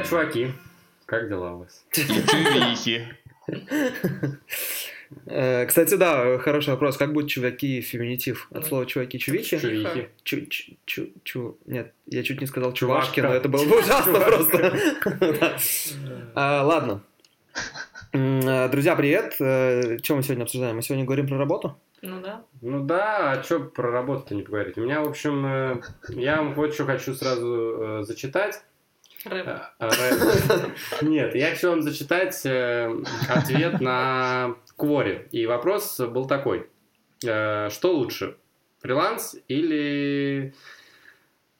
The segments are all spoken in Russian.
Привет, чуваки. Как дела у вас? Чувихи. Э, Кстати, да, хороший вопрос. Как будет чуваки феминитив? От слова чуваки чувихи? Чувихи. Чу, чу, чу, чу- Нет, я чуть не сказал чувашки, но это было бы ужасно просто. А, Ладно. Э, Друзья, привет. Чем мы сегодня обсуждаем? Мы сегодня говорим про работу? Ну да. Ну да, а что про работу-то не поговорить? У меня, в общем, э, я вам вот что хочу сразу э, зачитать. Рэп. Э, рэп. Нет, я хочу вам зачитать э, ответ на Квори. И вопрос был такой. Э, Что лучше, фриланс или,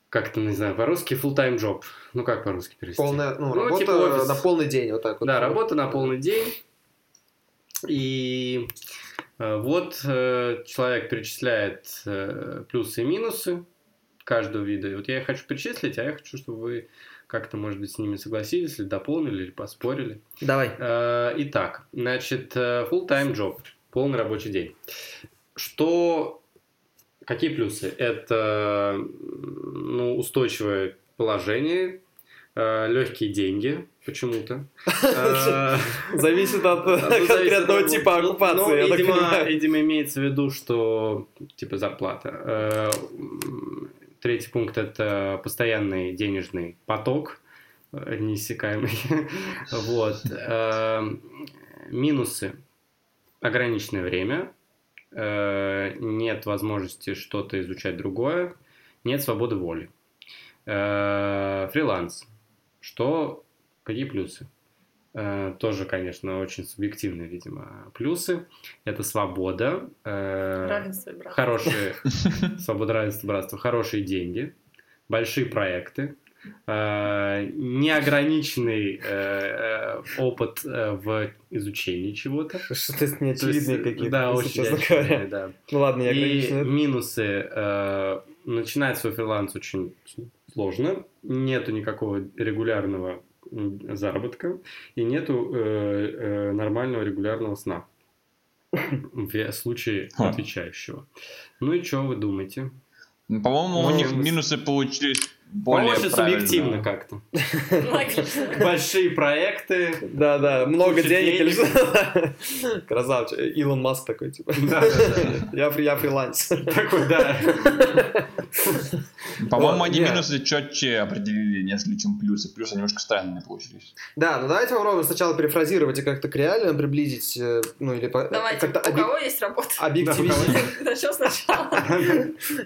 как это, не знаю, по-русски, full-time job? Ну, как по-русски перевести? Полная, ну, Ну, работа типа офис. на полный день, вот так вот. Да, работа на полный день. И вот человек перечисляет плюсы и минусы каждого вида. И вот я их хочу перечислить, а я хочу, чтобы вы как-то, может быть, с ними согласились, или дополнили, или поспорили. Давай. Э, Итак, значит, э, full-time job, полный рабочий день. Что, какие плюсы? Это ну, устойчивое положение, легкие деньги почему-то. Э, Зависит от ну, конкретного типа ну, оккупации, видимо, имеется в виду, что типа зарплата. Третий пункт это постоянный денежный поток э, неиссякаемый. Вот. Э, Минусы. Ограниченное время. Э, Нет возможности что-то изучать другое. Нет свободы воли. Э, Фриланс. Что? Какие плюсы? Э, Тоже, конечно, очень субъективные, видимо, плюсы. Это свобода. э, Равенство и братство. Хорошие, свобода, равенство, братство, хорошие деньги, большие проекты, э, неограниченный опыт в изучении чего-то. Что-то То есть, неочевидные какие-то, Да, очень очевидные, да. Ну ладно, я И минусы. начинать свой фриланс очень сложно. Нету никакого регулярного заработка. И нету э, э, нормального регулярного сна. В случае отвечающего. Ну и что вы думаете? Ну, По-моему, у Ну, них с- минусы получились более правильно. субъективно как-то. Большие проекты. Да, да, много денег. или что? Красавчик. Илон Маск такой, типа. Я, фри- я фрилансер. Такой, да. По-моему, они минусы четче определили, нежели чем плюсы. Плюсы немножко странные получились. Да, ну давайте попробуем сначала перефразировать и как-то к реалиям приблизить, э, ну или Давайте, у кого есть работа? объективизировать.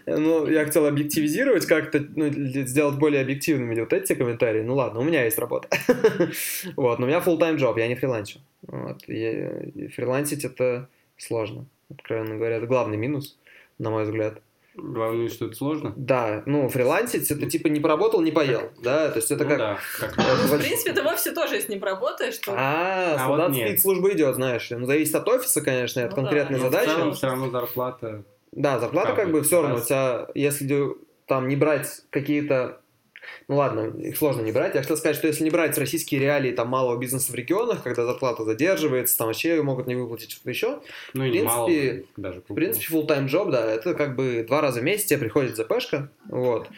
Ну, я хотел объективизировать как-то, ну, сделать более объективными вот эти комментарии. Ну ладно, у меня есть работа. Вот, но у меня full-time job, я не фрилансю. Вот, фрилансить это сложно, откровенно говоря. Это главный минус, на мой взгляд. Главное, что это сложно. Да, ну, фрилансить это типа не поработал, не поел, да, то есть это Ну как... да, как- В принципе, ты в офисе тоже, если не поработаешь, то... А, А солдат вот служба идет, знаешь. Ну, зависит от офиса, конечно, и от Ну да. конкретной Но в задачи. целом все равно зарплата. Да, зарплата Как бы все равно. У тебя, если там не брать какие-то... Ну ладно, их сложно не брать. Я хотел сказать, что если не брать российские реалии там малого бизнеса в регионах, когда зарплата задерживается, там вообще могут не выплатить что-то еще. Ну и принципе, мало даже. В принципе, full-time job, да, это как бы два раза в месяц тебе приходит ЗПшка, вот.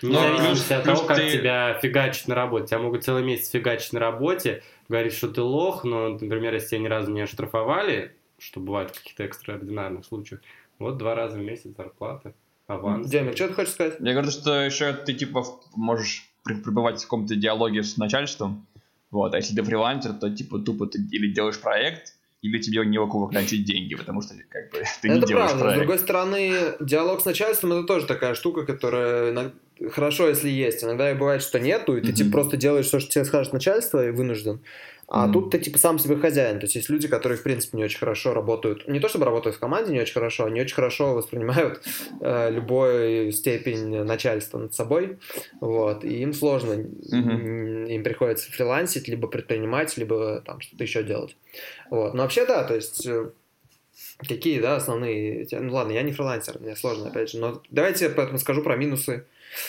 Не Ну, зависит от того, плюс как ты- тебя фигачить на работе. Тебя могут целый месяц фигачить на работе, говорить, что ты лох, но, например, если тебя ни разу не оштрафовали, что бывает в каких-то экстраординарных случаях, вот два раза в месяц зарплата, аванс. Демик, что ты хочешь сказать? Я говорю, что еще ты типа можешь пребывать в каком-то диалоге с начальством. Вот, а если ты фрилансер, то типа тупо ты или делаешь проект, или тебе не у кого выключить деньги, потому что как бы ты не это делаешь правда. С проект. другой стороны, диалог с начальством это тоже такая штука, которая хорошо, если есть. Иногда и бывает, что нету, и ты Мгм. типа просто делаешь то, что тебе скажет начальство, и вынужден. А Мгм. тут ты типа сам себе хозяин. То есть есть люди, которые, в принципе, не очень хорошо работают. Не то чтобы работают в команде не очень хорошо, они очень хорошо воспринимают э, любую степень начальства над собой. Вот. И им сложно. Мгм. Им приходится фрилансить, либо предпринимать, либо там что-то еще делать. Вот. Но вообще, да, то есть э, Какие, да, основные... Ну ладно, я не фрилансер, мне сложно, опять же. Но давайте я поэтому скажу про минусы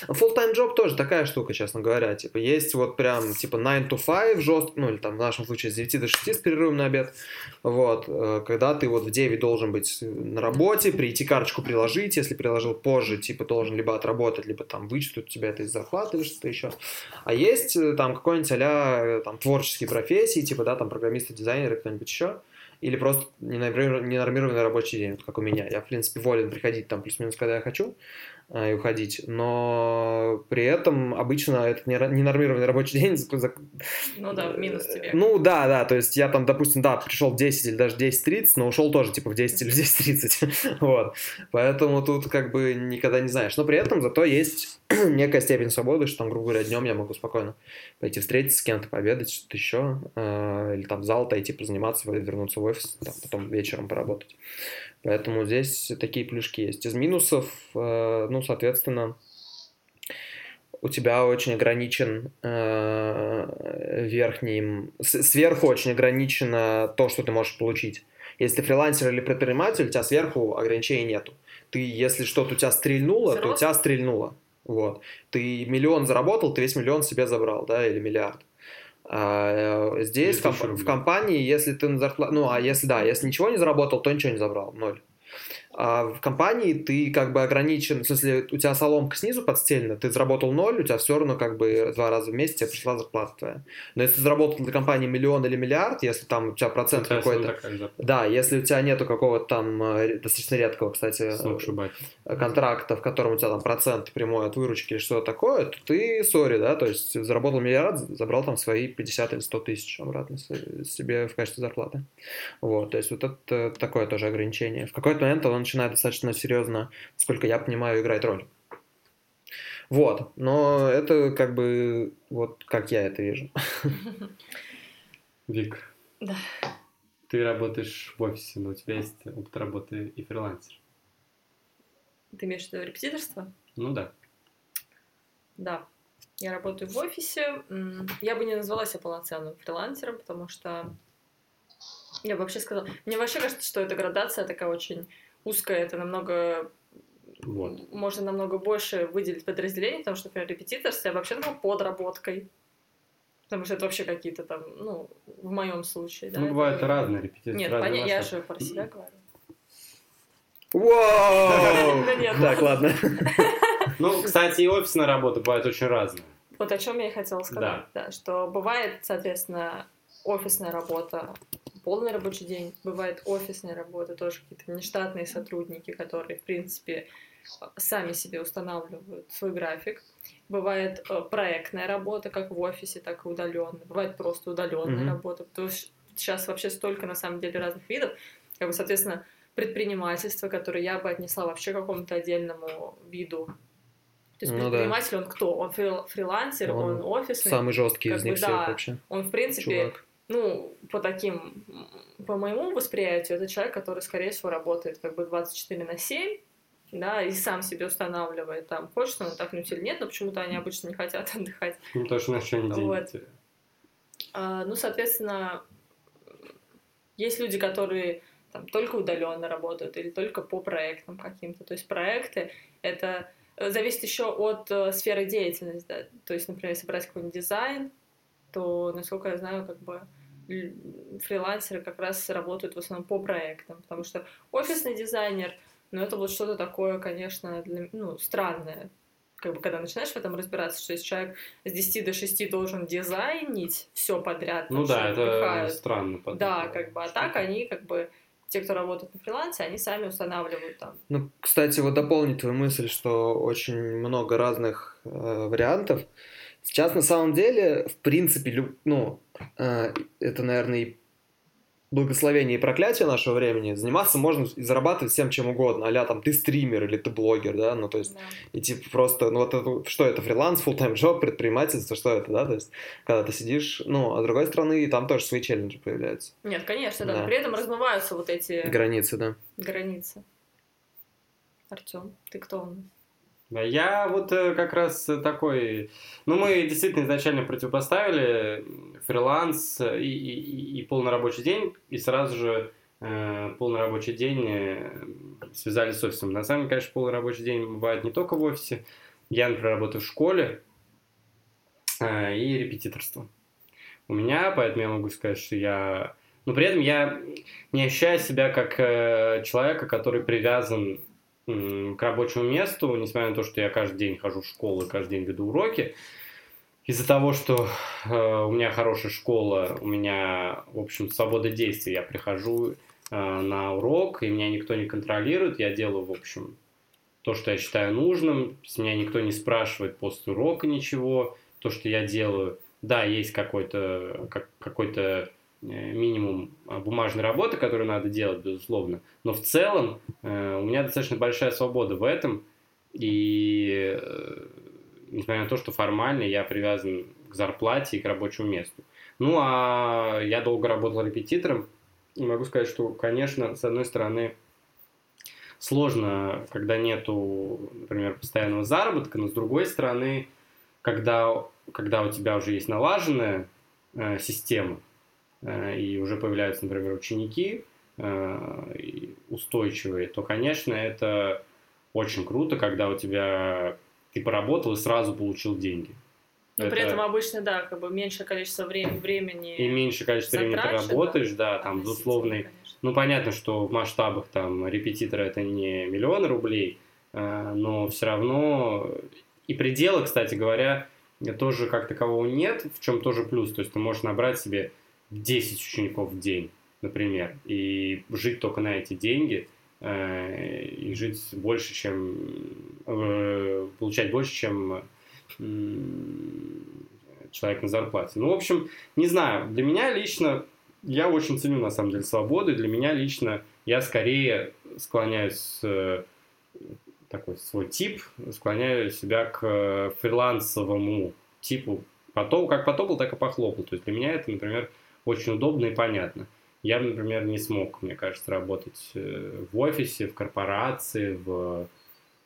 Full-time job тоже такая штука, честно говоря. Типа, есть вот прям, типа, 9 to 5 жестко, ну, или там, в нашем случае, с 9 до 6 с перерывом на обед. Вот. э, Когда ты вот в 9 должен быть на работе, прийти карточку приложить, если приложил позже, типа, должен либо отработать, либо там вычтут тебя это из зарплаты или что-то еще. А есть э, там какой-нибудь а там творческие профессии, типа, да, там программисты, дизайнеры, кто-нибудь еще. Или просто ненормированный рабочий день, вот как у меня. Я, в принципе, волен приходить там плюс-минус, когда я хочу, и уходить. Но при этом обычно этот не- ненормированный рабочий день... Ну да, в минус тебе. Ну да, да, то есть я там, допустим, да, пришел в 10 или даже 10.30, но ушел тоже типа в 10 или в 10.30. вот. Поэтому тут как бы никогда не знаешь. Но при этом зато есть некая степень свободы, что там, грубо говоря, днем я могу спокойно пойти встретиться с кем-то, пообедать, что-то еще, э, или там в зал отойти, позаниматься, вернуться в офис, там, потом вечером поработать. Поэтому здесь такие плюшки есть. Из минусов, э, ну, соответственно, у тебя очень ограничен э, верхним... Сверху очень ограничено то, что ты можешь получить. Если ты фрилансер или предприниматель, у тебя сверху ограничений нету. Ты, если что-то у тебя стрельнуло, то у тебя стрельнуло. Вот. Ты миллион заработал, ты весь миллион себе забрал, да, или миллиард. А, э, здесь в, 10 комп- в компании, если ты на зарплату... Ну, а если, да, если ничего не заработал, то ничего не забрал, ноль. А в компании ты как бы ограничен, в смысле, у тебя соломка снизу подстелена, ты заработал ноль, у тебя все равно как бы два раза в месяц тебе пришла зарплата твоя. Но если ты заработал для компании миллион или миллиард, если там у тебя процент Сейчас какой-то... же. Да, если у тебя нету какого-то там э, достаточно редкого, кстати, Сногсшибательно. э, контракта, в котором у тебя там процент прямой от выручки или что-то такое, то ты сори, да, то есть заработал миллиард, забрал там свои 50 или 100 тысяч обратно себе в качестве зарплаты. Вот, то есть вот это такое тоже ограничение. В какой-то момент оно начинает достаточно серьезно, насколько я понимаю, играть роль. Вот, но это как бы вот как я это вижу. Вик. Да. Ты работаешь в офисе, но у тебя есть опыт работы и фрилансер. Ты имеешь в виду репетиторство? Ну да. Да. Я работаю в офисе. Я бы не назвала себя полноценным фрилансером, потому что я бы вообще сказала... Мне вообще кажется, что эта градация такая очень узкая. Это намного... Вот. Можно намного больше выделить подразделений, потому что, например, репетиторство я вообще называю подработкой. Потому что это вообще какие-то там, ну, в моем случае, да. ну, это- бывают разные репетиции. Нет, разные понятно, я же про себя говорю. Вау! Так, ладно. Ну, кстати, и офисная работа бывает очень разная. Вот о чем я и хотела сказать, да. что бывает, соответственно, офисная работа, полный рабочий день, бывает офисная работа, тоже какие-то нештатные сотрудники, которые, в принципе, сами себе устанавливают свой график. Бывает э, проектная работа, как в офисе, так и удаленная. Бывает просто удаленная Мгм. работа. Потому что сейчас вообще столько, на самом деле, разных видов. Как бы, соответственно, предпринимательство, которое я бы отнесла вообще к какому-то отдельному виду. То есть Ну да. предприниматель, он кто? Он фрил- фрилансер, Он он, офисный. Самый жесткий из бы них всех да. вообще. Он, в принципе, Чувак. Ну, по таким, по моему восприятию, это человек, который, скорее всего, работает как бы 24 на 7, да, и сам себе устанавливает, там, хочет он отдохнуть или нет, но почему-то они обычно не хотят отдыхать. Ну, потому что на что они Вот. А, ну, соответственно, есть люди, которые там только удаленно работают или только по проектам каким-то. То есть проекты это э, зависит еще от э, сферы деятельности. Да? То есть, например, если брать какой-нибудь дизайн, то, насколько я знаю, как бы фрилансеры как раз работают в основном по проектам, потому что офисный дизайнер, ну, это вот что-то такое, конечно, для, ну, странное. Как бы, когда начинаешь в этом разбираться, что если человек с 10 до 6 должен дизайнить все подряд, Ну да, это впихают. странно. потом. Да, как бы, а так они, как бы, те, кто работает на фрилансе, они сами устанавливают там. Ну, кстати, вот дополнить твою мысль, что очень много разных э, вариантов. Сейчас на самом деле, в принципе, ну, э, это, наверное, и благословение и проклятие нашего времени. Заниматься можно и зарабатывать всем чем угодно. а там ты стример или ты блогер, да, ну то есть Да. и типа просто, ну вот это, что это, фриланс, full-time job, предпринимательство, что это, да, то есть когда ты сидишь, ну, а с другой стороны, там тоже свои челленджи появляются. Нет, конечно, да. Да. но При этом размываются вот эти Границы, да. границы. Артем, ты кто у нас? Я вот э, как раз такой... Ну, мы действительно изначально противопоставили фриланс и, и, и- и полный рабочий день, и сразу же э, полный рабочий день э, связали с офисом. На самом деле, конечно, полный рабочий день бывает не только в офисе, Я, например, работаю в школе э, и репетиторство. У меня, поэтому я могу сказать, что я... Но при этом я не ощущаю себя как э, человека, который привязан к рабочему месту, несмотря на то, что я каждый день хожу в школу и каждый день веду уроки. Из-за того, что э, у меня хорошая школа, у меня, в общем, свобода действий. Я прихожу э, на урок, и меня никто не контролирует. Я делаю, в общем, то, что я считаю нужным. С меня никто не спрашивает после урока ничего. То, что я делаю, да, есть какой-то как, какой-то минимум а, бумажной работы, которую надо делать, безусловно. Но в целом э, у меня достаточно большая свобода в этом. И э, несмотря на то, что формально я привязан к зарплате и к рабочему месту. Ну, а я долго работал репетитором, и могу сказать, что, конечно, с одной стороны, сложно, когда нету, например, постоянного заработка, но с другой стороны, когда, когда у тебя уже есть налаженная э, система, э, и уже появляются, например, ученики э, устойчивые, то, конечно, это очень круто, когда у тебя ты поработал и сразу получил деньги. Но это... при этом обычно, да, как бы меньшее количество времени, времени И меньше количество времени ты работаешь, да, да там, безусловно. Ну, понятно, что в масштабах там репетитора это не миллионы рублей, э, но все равно и предела, кстати говоря, тоже как такового нет, в чем тоже плюс. То есть ты можешь набрать себе 10 учеников в день, например, и жить только на эти деньги – Э, и жить больше, чем э, получать больше, чем человек на зарплате. Ну, в общем, не знаю, для меня лично, я очень ценю, на самом деле, свободу, и для меня лично я скорее склоняюсь, э, такой свой тип, склоняю себя к фрилансовому типу, потом, как потопал, так и похлопал. То есть для меня это, например, очень удобно и понятно. Я, например, не смог, мне кажется, работать э, в офисе, в корпорации, в...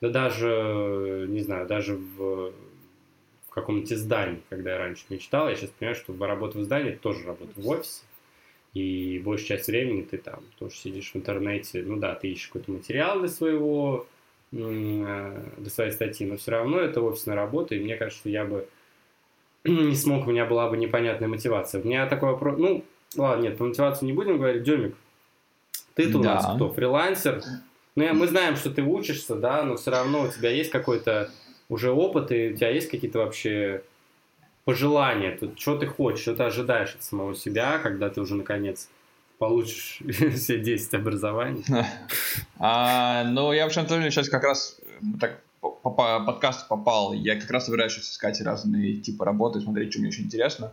Да даже, не знаю, даже в, в каком-нибудь издании, когда я раньше мечтал, я сейчас понимаю, что работа в здании тоже работа в офисе. И большую часть времени ты там тоже сидишь в интернете, ну да, ты ищешь какой-то материал для своего, э, для своей статьи, но все равно это офисная работа, и мне кажется, я бы не смог, у меня была бы непонятная мотивация. У меня такой вопрос, ну, Ладно, нет, по мотивации не будем говорить. Демик, ты-то у да. нас кто? Фрилансер? Ну, мы знаем, что ты учишься, да, но все равно у тебя есть какой-то уже опыт, и у тебя есть какие-то вообще пожелания, тут, что ты хочешь, что ты ожидаешь от самого себя, когда ты уже наконец получишь все 10 образований? А, ну, я в чем-то сейчас как раз так по, по подкасту попал. Я как раз собираюсь искать разные типы работы, смотреть, что мне очень интересно.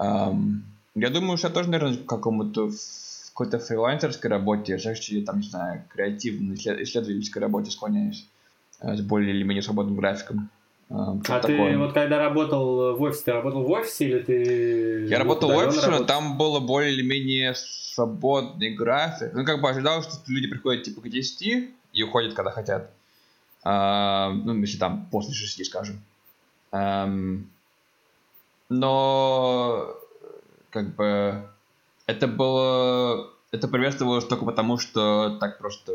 Um, я думаю, что я тоже, наверное, к какому-то какой-то фрилансерской работе, чаще, там, не знаю, креативной, исследовательской работе склоняюсь э, с более или менее свободным графиком. Э, а такое. ты вот когда работал в офисе, ты работал в офисе или ты... Я работал в офисе, но там было более или менее свободный график. Ну, как бы ожидал, что люди приходят типа к 10 и уходят, когда хотят. А, ну, если там после 6, скажем. Um, но как бы это было... Это приветствовалось только потому, что так просто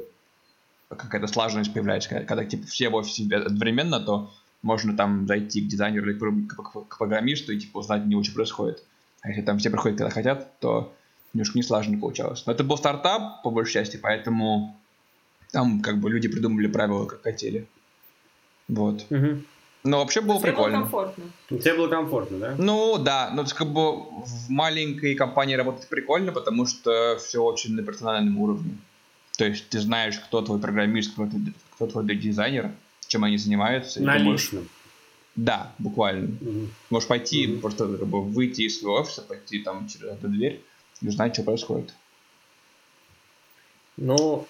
какая-то слаженность появляется. Когда, когда типа, все в офисе одновременно, то можно там зайти к дизайнеру или к, программисту и типа узнать не что происходит. А если там все приходят, когда хотят, то немножко не слаженно получалось. Но это был стартап, по большей части, поэтому там как бы люди придумали правила, как хотели. Вот. Угу. Но вообще было Тебе прикольно. Было комфортно. Тебе было комфортно, да? Ну да, но как бы в маленькой компании работать прикольно, потому что все очень на персональном уровне. То есть ты знаешь, кто твой программист, кто, твой, кто твой дизайнер, чем они занимаются. На личном. Да, буквально. Угу. Можешь пойти, угу. просто как бы, выйти из своего офиса, пойти там через эту дверь и узнать, что происходит. Ну,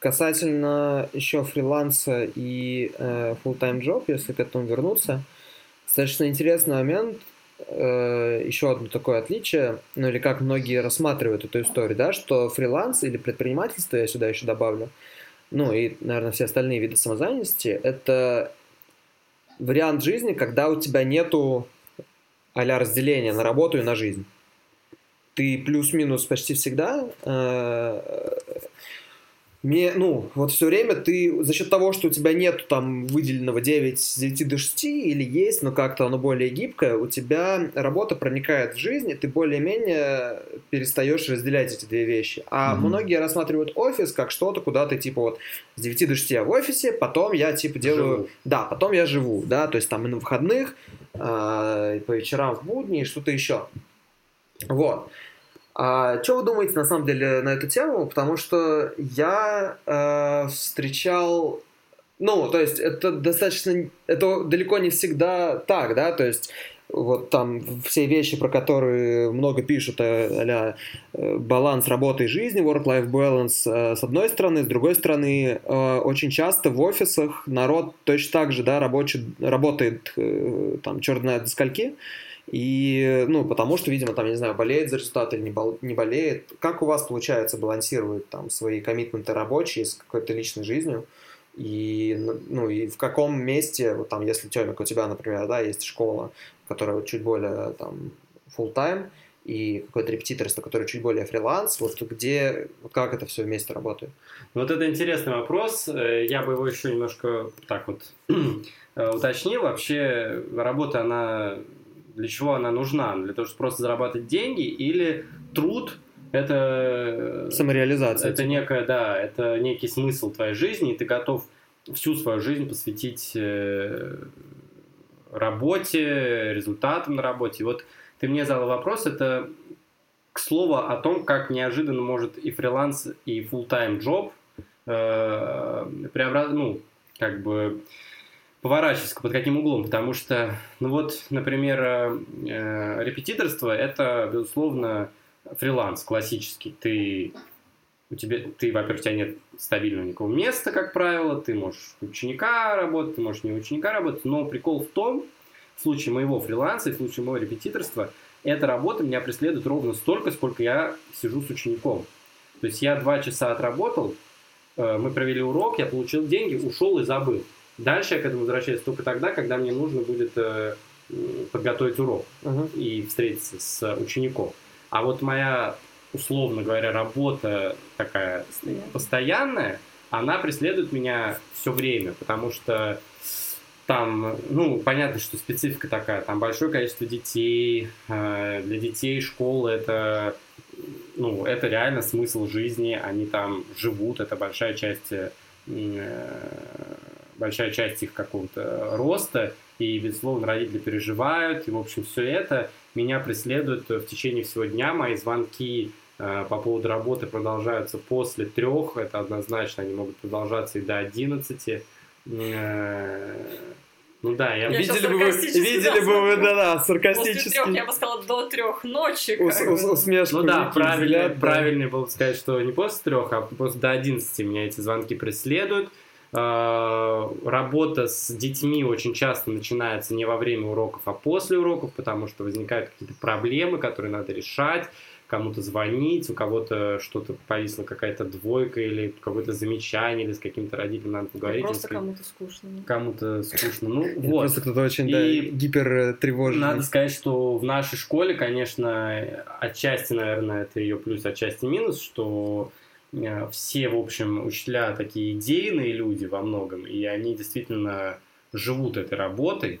Касательно еще фриланса и э, full-time job, если к этому вернуться, достаточно интересный момент, э, еще одно такое отличие, ну или как многие рассматривают эту историю, да, что фриланс или предпринимательство, я сюда еще добавлю, ну и, наверное, все остальные виды самозанятости, это вариант жизни, когда у тебя нету а разделения на работу и на жизнь. Ты плюс-минус почти всегда э, Мне, ну, вот все время ты за счет того, что у тебя нет там выделенного 9 с 9 до 6 или есть, но как-то оно более гибкое, у тебя работа проникает в жизнь, и ты более-менее перестаешь разделять эти две вещи. А Мгм. многие рассматривают офис как что-то, куда ты типа вот с 9 до 6 я в офисе, потом я типа делаю... Живу. Да, потом я живу, да, то есть там и на выходных, а, и по вечерам в будни, и что-то еще. Вот. А что вы думаете на самом деле на эту тему? Потому что я э, встречал, ну, то есть это достаточно, это далеко не всегда так, да, то есть вот там все вещи, про которые много пишут, э, баланс работы и жизни, work-life balance, э, с одной стороны, с другой стороны, очень часто в офисах народ точно так же, да, рабочий, работает там черт знает до скольки, и, ну, потому что, видимо, там, я не знаю, болеет за результат или не, бол- не болеет. Как у вас получается балансировать там свои коммитменты рабочие с какой-то личной жизнью? И, ну, и в каком месте, вот там, если, Тёмик, у тебя, например, да, есть школа, которая чуть более там full time и какое-то репетиторство, которое чуть более фриланс, вот где, вот как это все вместе работает? Вот это интересный вопрос. Э, Я бы его еще немножко так вот э, уточнил. Вообще, работа, она для чего она нужна? Для того, чтобы просто зарабатывать деньги или труд это Самореализация. это некая, да, это некий смысл твоей жизни, и ты готов всю свою жизнь посвятить э, работе, результатам на работе. И вот ты мне задал вопрос, это к слову о том, как неожиданно может и фриланс, и full-time job э, преобраз... ну, как бы поворачиваться под каким углом, потому что, ну вот, например, э, э, репетиторство это, безусловно, фриланс классический. Ты у тебя, ты, во-первых, у тебя нет стабильного никакого места, как правило, ты можешь ученика работать, ты можешь не ученика работать, но прикол в том, в случае моего фриланса и в случае моего репетиторства, эта работа меня преследует ровно столько, сколько я сижу с учеником. То есть я два часа отработал, э, мы провели урок, я получил деньги, ушел и забыл. Дальше я к этому возвращаюсь только тогда, когда мне нужно будет э, подготовить урок Мгм. и встретиться с учеником. А вот моя, условно говоря, работа такая Постоянно. постоянная, она преследует меня все время, потому что там, ну, понятно, что специфика такая, там большое количество детей, э, для детей школа это, ну, это реально смысл жизни, они там живут, это большая часть, э, большая часть их какого-то роста, и, безусловно, родители переживают, и, в общем, все это меня преследует в течение всего дня, мои звонки э, по поводу работы продолжаются после трех, это однозначно, они могут продолжаться и до одиннадцати. Э, Ну да, я... Я Видели бы вы, видели бы вы, да-да, После саркастически. трех, я бы сказала, до трех ночи. Ус- ус- усмешку. Ну да, правильно, взгляд, да. правильнее было бы сказать, что не после трех, а после до 11 меня эти звонки преследуют. Э, Работа с детьми очень часто начинается не во время уроков, а после уроков, потому что возникают какие-то проблемы, которые надо решать, кому-то звонить, у кого-то что-то повисла какая-то двойка или какое-то замечание, или с каким-то родителем надо поговорить. Просто кому-то скучно. кому-то скучно. Ну вот. Просто кто-то очень, да, И гипертревожный. Надо сказать, что в нашей школе, конечно, отчасти, наверное, это ее плюс, отчасти минус, что все, в общем, учителя такие идейные люди во многом, и они действительно живут этой работой,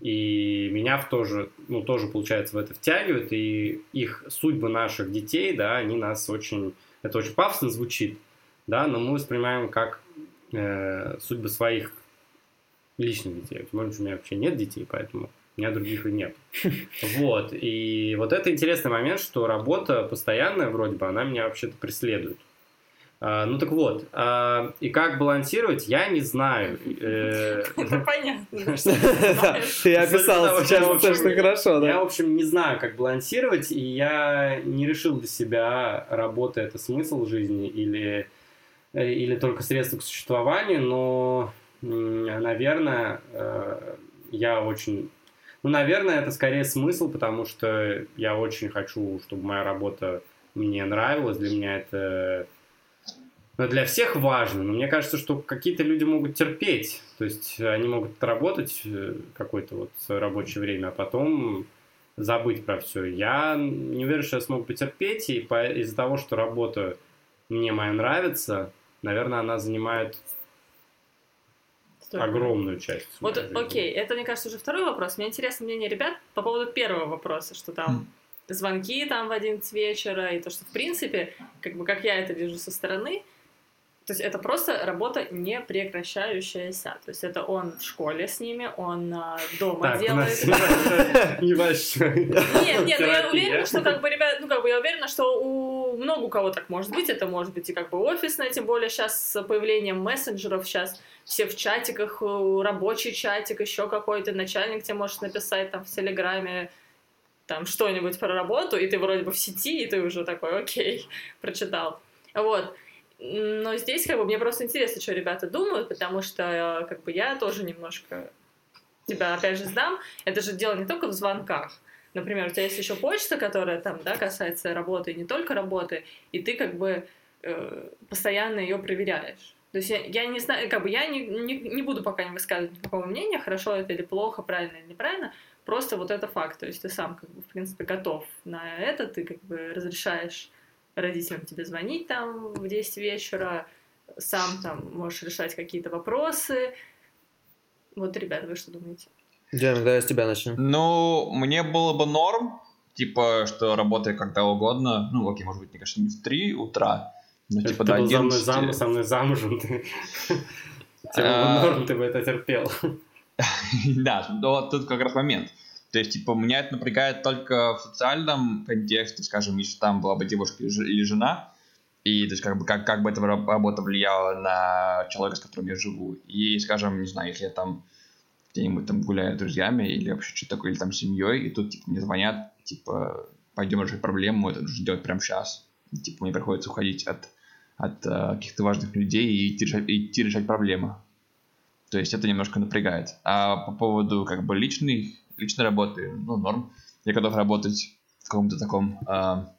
и меня в тоже, ну, тоже, получается, в это втягивают, и их судьбы наших детей, да, они нас очень, это очень пафосно звучит, да, но мы воспринимаем как э, судьбы своих личных детей. Может, у меня вообще нет детей, поэтому у меня других и нет. Вот. И вот это интересный момент, что работа постоянная вроде бы, она меня вообще-то преследует. А, ну так вот, а, и как балансировать, я не знаю. Э, Это понятно. ты описал сейчас достаточно хорошо, Я, в общем, не знаю, как балансировать, и я не решил для себя, работа это смысл жизни или, э, или только средство к существованию, но, наверное, э, я очень... Ну, наверное, это скорее смысл, потому что я очень хочу, чтобы моя работа мне нравилась. Для меня это ну, для всех важно, но мне кажется, что какие-то люди могут терпеть. То есть они могут работать э, какое-то вот рабочее время, а потом забыть про все. Я не уверен, что я смог потерпеть, и по- из-за того, что работа мне моя нравится, наверное, она занимает Столько. огромную часть. Вот, окей, это, мне кажется, уже второй вопрос. Мне интересно мнение ребят по поводу первого вопроса, что там звонки там в 11 вечера, и то, что, в принципе, как бы, как я это вижу со стороны, то есть это просто работа не прекращающаяся. То есть это он в школе с ними, он а, дома Так, делает. нас небольшой. Нет, нет, ну я уверена, что как бы ребят, ну как бы я уверена, что у много у кого так может быть. Это может быть и как бы офисное, тем более сейчас с появлением мессенджеров сейчас все в чатиках, э, рабочий чатик, еще какой-то начальник тебе может написать там в Телеграме там что-нибудь про работу, и ты вроде бы в сети, и ты уже такой, окей, прочитал. Вот. Но здесь как бы мне просто интересно, что ребята думают, потому что э, как бы я тоже немножко тебя опять же сдам. Это же дело не только в звонках. Например, у тебя есть еще почта, которая там, да, касается работы, не только работы, и ты как бы э, постоянно ее проверяешь. То есть я, я не знаю, как бы я не, не, не буду пока не высказывать никакого мнения, хорошо это или плохо, правильно или неправильно, просто вот это факт. То есть ты сам, как бы, в принципе, готов на это, ты как бы разрешаешь родителям тебе звонить там в 10 вечера, сам там можешь решать какие-то вопросы. Вот, ребята, вы что думаете? Джем, давай с тебя начнем. Ну, мне было бы норм, типа, что работай когда угодно. Ну, окей, может быть, мне кажется, не в 3 утра, но Это типа ты до был за мной 11. зам- со мной замужем. ты- Тебе А. бы норм, ты бы это терпел. Да, но вот тут как раз момент. То есть, типа, меня это напрягает только в социальном контексте, скажем, если там была бы девушка или жена, и, то есть, как бы, как, как бы эта раб- работа влияла на человека, с которым я живу. И, скажем, не знаю, если я там где-нибудь там гуляю с друзьями или вообще что-то такое, или там с семьей, и тут, типа, мне звонят, типа, пойдем решать проблему, это нужно делать прямо сейчас. И, типа, мне приходится уходить от, от э, каких-то важных людей и идти решать, и идти решать проблемы. То есть это немножко напрягает. А по поводу как бы личной, личной работы, ну, норм. Я готов работать в каком-то таком а,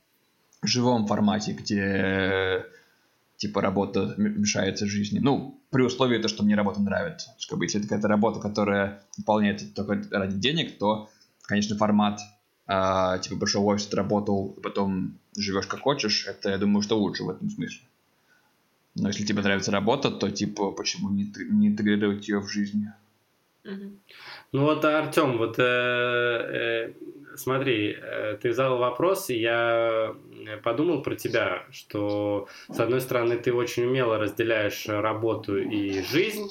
живом формате, где типа работа мешается жизни. Ну, при условии то, что мне работа нравится. Как бы, если это какая-то работа, которая выполняется только ради денег, то, конечно, формат а, типа в офис, отработал, потом живешь как хочешь, это, я думаю, что лучше в этом смысле. Но если тебе нравится работа, то типа почему не, не интегрировать ее в жизнь? Ну вот, Артем, вот э, э, смотри, э, ты задал вопрос, и я э, подумал про тебя, что с одной стороны ты очень умело разделяешь работу и жизнь.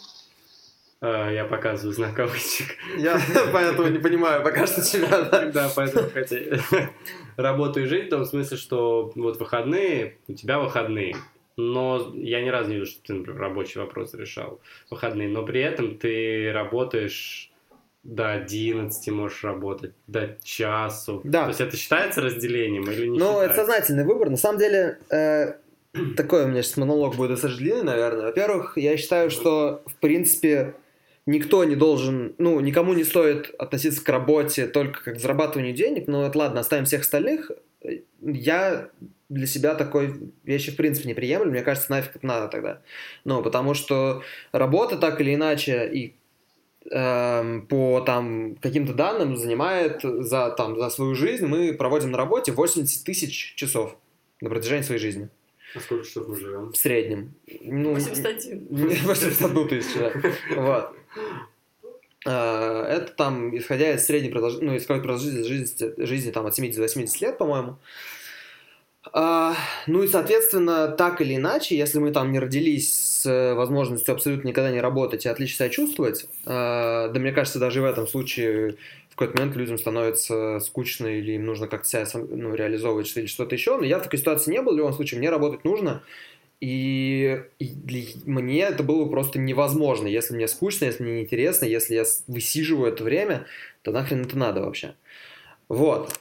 Э, я показываю знак кавычек. Я поэтому не понимаю пока что тебя. да. Да, поэтому хотя работу и жизнь в том смысле, что вот выходные, у тебя выходные. Но я ни разу не вижу, что ты, например, рабочий вопрос решал в выходные. Но при этом ты работаешь до 11 можешь работать, до часу. Да. То есть это считается разделением или не Ну, это сознательный выбор. На самом деле, э, такой у меня сейчас монолог будет достаточно длинный, наверное. Во-первых, я считаю, что, в принципе, никто не должен, ну, никому не стоит относиться к работе только как к зарабатыванию денег, но это ладно, оставим всех остальных. Я для себя такой вещи в принципе не приемлю, мне кажется, нафиг это надо тогда. Ну, потому что работа так или иначе и эм, по там каким-то данным занимает за там за свою жизнь мы проводим на работе 80 тысяч часов на протяжении своей жизни А сколько часов мы живем? в среднем. Ну, 81. 81 тысячу, да. Вот. А, Это там, исходя из средней продолжительности, ну, из какой продолжительности жизни, жизни там, от 70 до 80 лет, по-моему. А, ну и, соответственно, так или иначе, если мы там не родились с э, возможностью абсолютно никогда не работать и отлично себя чувствовать, а, да мне кажется, даже в этом случае в какой-то момент людям становится скучно или им нужно как-то себя ну, реализовывать или что-то еще. Но я в такой ситуации не был, в любом случае, мне работать нужно. И, и мне это было просто невозможно. Если мне скучно, если мне неинтересно, если я высиживаю это время, то нахрен это надо вообще. Вот.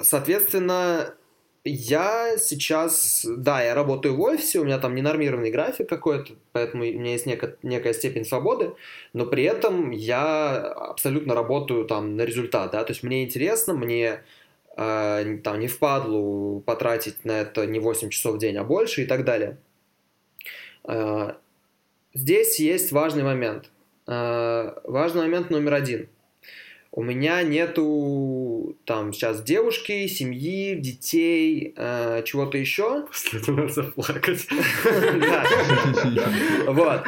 Соответственно, я сейчас, да, я работаю в офисе, у меня там ненормированный график какой-то, поэтому у меня есть нека- некая степень свободы, но при этом я абсолютно работаю там на результат, да, то есть мне интересно, мне э, там не впадлу потратить на это не 8 часов в день, а больше и так далее. Э, Здесь есть важный момент. Э, Важный момент номер один. У меня нету там сейчас девушки, семьи, детей, э, чего-то еще. После этого надо заплакать. Вот.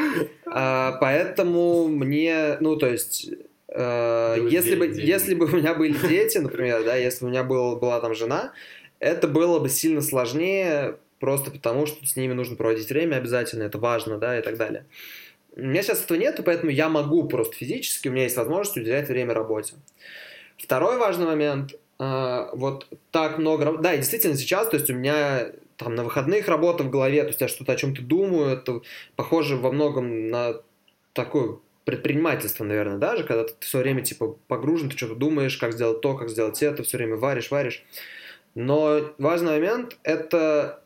А, Поэтому мне, ну, то есть, э, если бы, если бы у меня были дети, например, да, если бы у меня был, была там жена, это было бы сильно сложнее, просто потому что с ними нужно проводить время обязательно, это важно, да, и так далее. У меня сейчас этого нету, поэтому я могу просто физически, у меня есть возможность уделять время работе. Второй важный момент, э, вот так много, да, и действительно сейчас, то есть у меня там на выходных работа в голове, то есть я что-то о чем-то думаю, это похоже во многом на такое предпринимательство, наверное, даже, когда ты все время типа погружен, ты что-то думаешь, как сделать то, как сделать это, все время варишь, варишь. Но важный момент это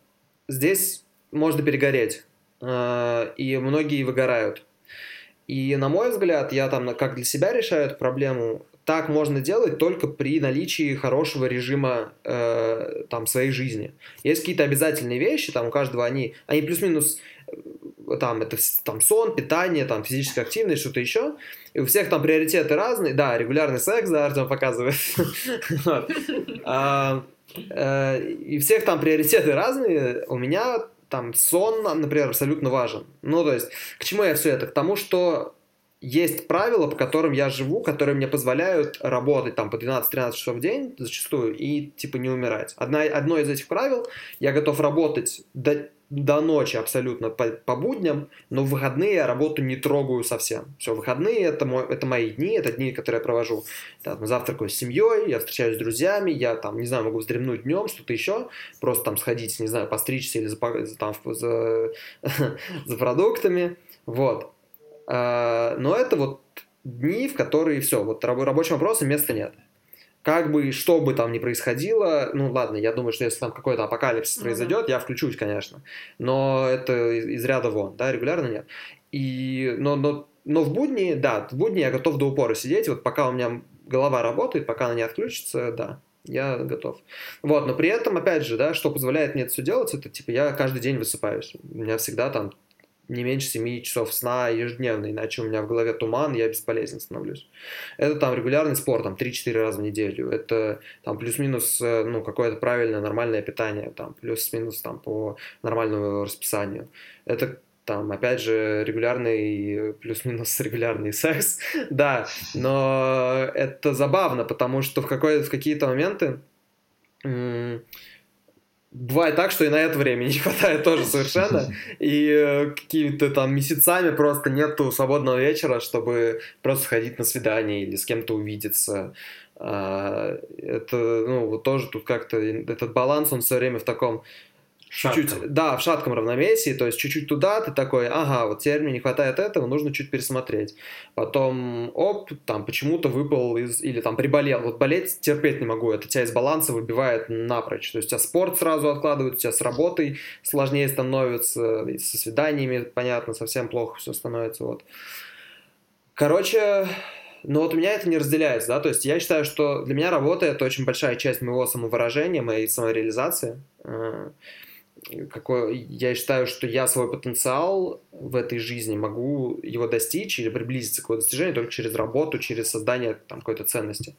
здесь можно перегореть, и многие выгорают. И на мой взгляд, я там как для себя решаю эту проблему, так можно делать только при наличии хорошего режима э, там своей жизни. Есть какие-то обязательные вещи, там у каждого они, они плюс-минус э, там это там сон, питание, там физическая активность, что-то еще. И у всех там приоритеты разные. Да, регулярный секс, да, Артем показывает. А, э, И у всех там приоритеты разные. У меня там сон, например, абсолютно важен. Ну, то есть, к чему я все это? К тому, что есть правила, по которым я живу, которые мне позволяют работать там по 12-13 часов в день зачастую и типа не умирать. Одна, одно из этих правил, я готов работать до, до ночи абсолютно по, по будням, но в выходные я работу не трогаю совсем. Все, выходные это, мой, это мои дни, это дни, которые я провожу. Там, завтракаю с семьей, я встречаюсь с друзьями, я там, не знаю, могу вздремнуть днем, что-то еще, просто там сходить, не знаю, постричься или за, там, за, за продуктами. Вот. А, Но это вот дни, в которые все, вот раб- рабочим вопросам места нет. Как бы, что бы там ни происходило, ну ладно, я думаю, что если там какой-то апокалипсис Ну да. произойдет, я включусь, конечно. Но это из, из ряда вон, да, регулярно нет. И, но, но, но в будни, да, в будни я готов до упора сидеть, вот пока у меня голова работает, пока она не отключится, да, я готов. Вот, но при этом, опять же, да, что позволяет мне это все делать, это типа я каждый день высыпаюсь. У меня всегда там не меньше 7 часов сна ежедневно, иначе у меня в голове туман, я бесполезен становлюсь. Это там регулярный спорт, там 3-4 раза в неделю. Это там плюс-минус, э, ну, какое-то правильное, нормальное питание, там плюс-минус там по нормальному расписанию. Это там, опять же, регулярный, плюс-минус регулярный секс, да, но это забавно, потому что в, какой, в какие-то моменты бывает так, что и на это времени не хватает тоже совершенно, и э, какими-то там месяцами просто нету свободного вечера, чтобы просто сходить на свидание или с кем-то увидеться. А, Это, ну, вот тоже тут как-то этот баланс, он все время в таком чуть-чуть, да, в шатком равновесии, то есть чуть-чуть туда, ты такой, ага, вот теперь мне не хватает этого, нужно чуть пересмотреть. Потом, оп, там почему-то выпал из, или там приболел. Вот болеть терпеть не могу, это тебя из баланса выбивает напрочь. То есть у тебя спорт сразу откладывают, у тебя с работой сложнее становится, со свиданиями, понятно, совсем плохо все становится, вот. Короче, но вот у меня это не разделяется, да, то есть я считаю, что для меня работа это очень большая часть моего самовыражения, моей самореализации. Какой, я считаю, что я свой потенциал в этой жизни могу его достичь или приблизиться к его достижению только через работу, через создание там, какой-то ценности.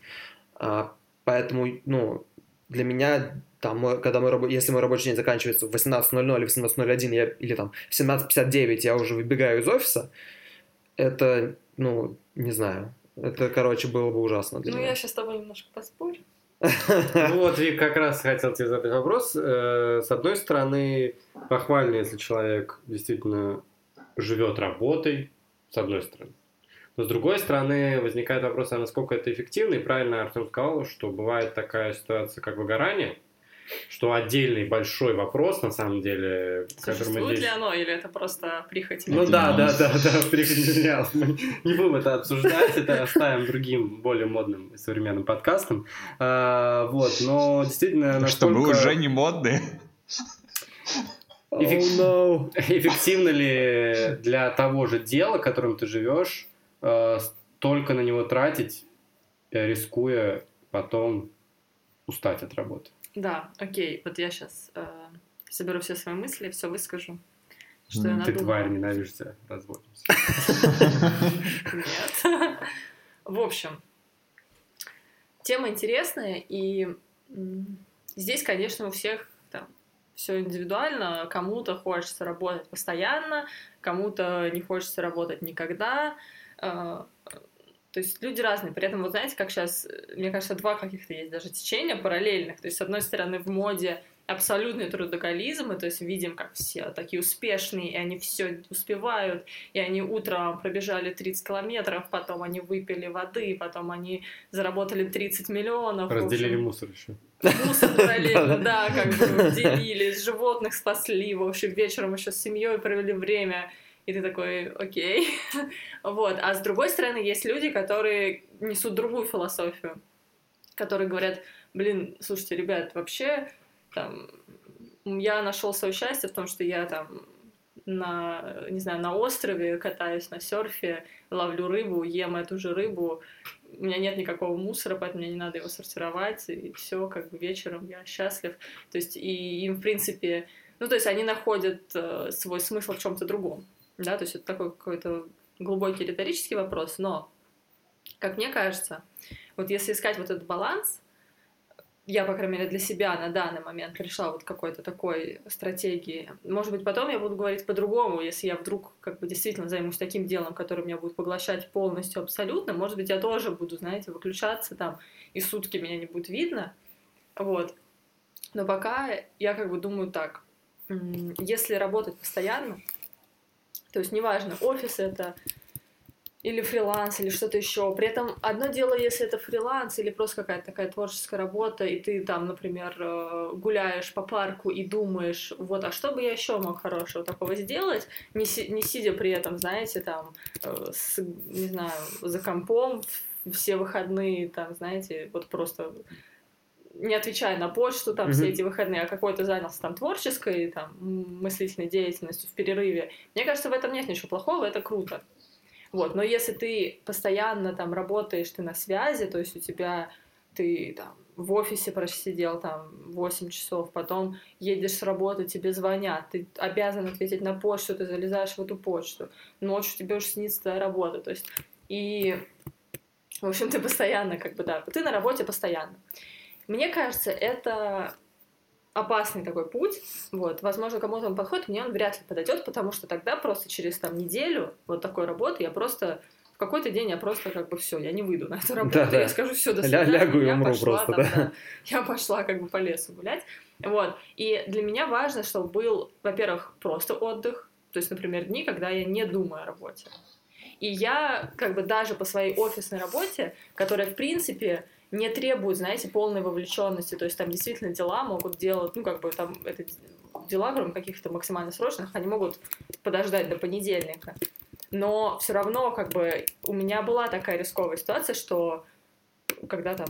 А, Поэтому, ну, для меня там, мой- когда мой, если мой рабочий день заканчивается в 18.00 или 18.01, я, или там в 17.59 я уже выбегаю из офиса, это, ну, не знаю, это, короче, было бы ужасно для Ну, меня. я сейчас с тобой немножко поспорю. Ну вот, Вик, как раз хотел тебе задать вопрос. Э, С одной стороны, похвально, если человек действительно живет работой, с одной стороны. Но с другой стороны, возникает вопрос, а насколько это эффективно. И правильно Артем сказал, что бывает такая ситуация, как выгорание, что отдельный большой вопрос, на самом деле, который мы Существует здесь... ли оно, или это просто прихоть? Ну да, да, да, да, прихоть Мы не будем это обсуждать, это оставим другим, более модным и современным подкастам. А, вот, но действительно, Что мы насколько уже не модные. Эффект- Oh, no. эффективно ли для того же дела, которым ты живешь, э, столько на него тратить, рискуя потом устать от работы? Да, окей, вот я сейчас соберу все свои мысли, все выскажу. Что я М, Ты тварь, ненавижу тебя, разводимся. Нет. В общем, тема интересная, и здесь, конечно, у всех там все индивидуально. Кому-то хочется работать постоянно, кому-то не хочется работать никогда. То есть люди разные. При этом, вот знаете, как сейчас, мне кажется, два каких-то есть даже течения параллельных. То есть, с одной стороны, в моде абсолютный трудоголизм, мы то есть видим, как все такие успешные, и они все успевают, и они утром пробежали 30 километров, потом они выпили воды, потом они заработали 30 миллионов. Разделили общем, мусор еще. Мусор параллельно, да, как бы делились, животных спасли, в общем, вечером еще с семьей провели время, и ты такой, окей. вот. А с другой стороны, есть люди, которые несут другую философию, которые говорят, блин, слушайте, ребят, вообще там, я нашел свое счастье в том, что я там на, не знаю, на острове катаюсь на серфе, ловлю рыбу, ем эту же рыбу, у меня нет никакого мусора, поэтому мне не надо его сортировать, и все, как бы вечером я счастлив. То есть, и им, в принципе, ну, то есть они находят э, свой смысл в чем-то другом, да, то есть это такой какой-то глубокий риторический вопрос, но, как мне кажется, вот если искать вот этот баланс, я, по крайней мере, для себя на данный момент пришла вот какой-то такой стратегии. Может быть, потом я буду говорить по-другому, если я вдруг как бы действительно займусь таким делом, которое меня будет поглощать полностью абсолютно. Может быть, я тоже буду, знаете, выключаться там, и сутки меня не будет видно. Вот. Но пока я как бы думаю так. Если работать постоянно, то есть неважно, офис это или фриланс, или что-то еще. При этом одно дело, если это фриланс или просто какая-то такая творческая работа, и ты там, например, э, гуляешь по парку и думаешь, вот, а что бы я еще мог хорошего такого сделать, не, си не сидя при этом, знаете, там, э, с, не знаю, за компом все выходные, там, знаете, вот просто не отвечая на почту там mm-hmm. все эти выходные, а какой-то занялся там творческой, там, мыслительной деятельностью в перерыве. Мне кажется, в этом нет ничего плохого, это круто. Вот, но если ты постоянно там работаешь, ты на связи, то есть у тебя ты там в офисе просидел там 8 часов, потом едешь с работы, тебе звонят, ты обязан ответить на почту, ты залезаешь в эту почту, ночью тебе уже снится твоя работа, то есть и в общем, ты постоянно, как бы, да, ты на работе постоянно. Мне кажется, это опасный такой путь, вот, возможно, кому-то он подходит, мне он вряд ли подойдет, потому что тогда просто через там неделю вот такой работы я просто в какой-то день я просто как бы все, я не выйду на эту работу, да, да. я скажу все до свидания, Ля лягу и я умру пошла, просто, там, да. да, я пошла как бы по лесу гулять, вот, и для меня важно, чтобы был, во-первых, просто отдых, то есть, например, дни, когда я не думаю о работе, и я как бы даже по своей офисной работе, которая в принципе не требует, знаете, полной вовлеченности. То есть там действительно дела могут делать, ну, как бы там это дела, кроме каких-то максимально срочных, они могут подождать до понедельника. Но все равно, как бы, у меня была такая рисковая ситуация, что когда там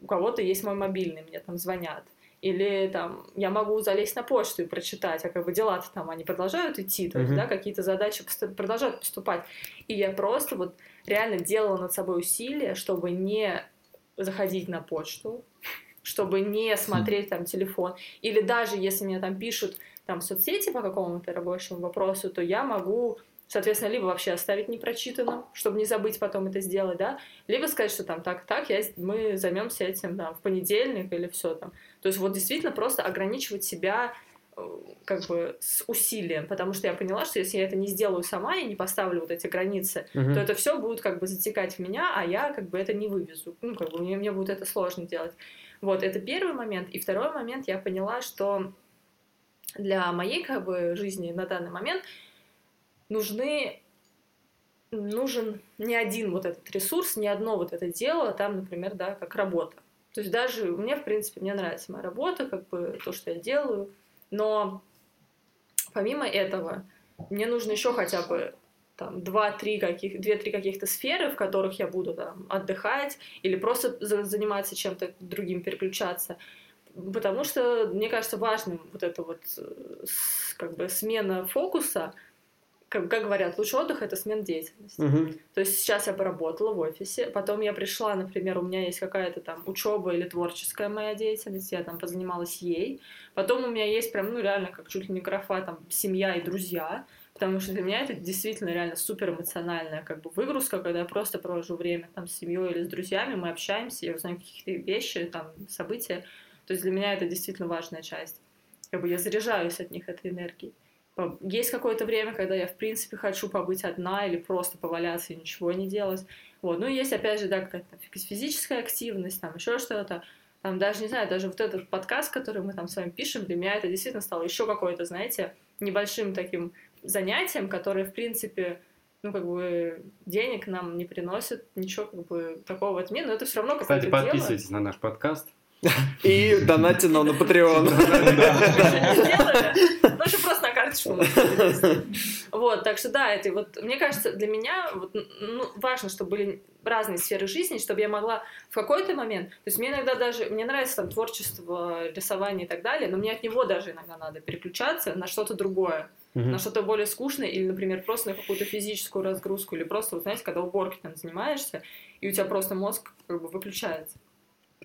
у кого-то есть мой мобильный, мне там звонят, или там я могу залезть на почту и прочитать, а как бы дела-то там они продолжают идти, то есть, mm-hmm. да, какие-то задачи продолжают поступать. И я просто вот реально делала над собой усилия, чтобы не заходить на почту, чтобы не смотреть там телефон. Или даже если мне там пишут там в соцсети по какому-то рабочему вопросу, то я могу, соответственно, либо вообще оставить непрочитанным, чтобы не забыть потом это сделать, да, либо сказать, что там так, так, я, мы займемся этим да, в понедельник или все там. То есть вот действительно просто ограничивать себя как бы с усилием, потому что я поняла, что если я это не сделаю сама и не поставлю вот эти границы, uh-huh. то это все будет как бы затекать в меня, а я как бы это не вывезу. Ну, как бы мне, мне будет это сложно делать. Вот, это первый момент. И второй момент, я поняла, что для моей как бы жизни на данный момент нужны нужен не один вот этот ресурс, не одно вот это дело, там, например, да, как работа. То есть даже мне, в принципе, мне нравится моя работа, как бы то, что я делаю, но помимо этого, мне нужно еще хотя бы там два-три каких, две-три каких-то сферы, в которых я буду там отдыхать или просто заниматься чем-то другим, переключаться. Потому что, мне кажется, важным вот это вот э, как бы смена фокуса, как, как говорят, лучший отдых — это смена деятельности. Uh-huh. То есть сейчас я поработала в офисе, потом я пришла, например, у меня есть какая-то там учеба или творческая моя деятельность, я там позанималась ей, потом у меня есть прям, ну, реально, как чуть ли не графа, там, семья и друзья, Потому что для меня это действительно реально супер эмоциональная как бы выгрузка, когда я просто провожу время там с семьей или с друзьями, мы общаемся, я узнаю какие-то вещи, там, события. То есть для меня это действительно важная часть. Как бы я заряжаюсь от них этой энергией. Есть какое-то время, когда я, в принципе, хочу побыть одна или просто поваляться и ничего не делать. Вот. Ну, есть, опять же, да, какая-то физическая активность, там еще что-то. Там даже, не знаю, даже вот этот подкаст, который мы там с вами пишем, для меня это действительно стало еще какое-то, знаете, небольшим таким занятием, которое, в принципе, ну, как бы, денег нам не приносит, ничего, как бы, такого в этом нет, но это все равно какое-то Кстати, подписывайтесь дело. на наш подкаст. И донатьте нам на Patreon. Просто на карточку. Вот, так что да, это вот, мне кажется, для меня вот, ну, важно, чтобы были разные сферы жизни, чтобы я могла в какой-то момент, то есть мне иногда даже, мне нравится там творчество, рисование и так далее, но мне от него даже иногда надо переключаться на что-то другое, uh-huh. на что-то более скучное, или, например, просто на какую-то физическую разгрузку, или просто, вот, знаете, когда уборки там занимаешься, и у тебя просто мозг как бы выключается.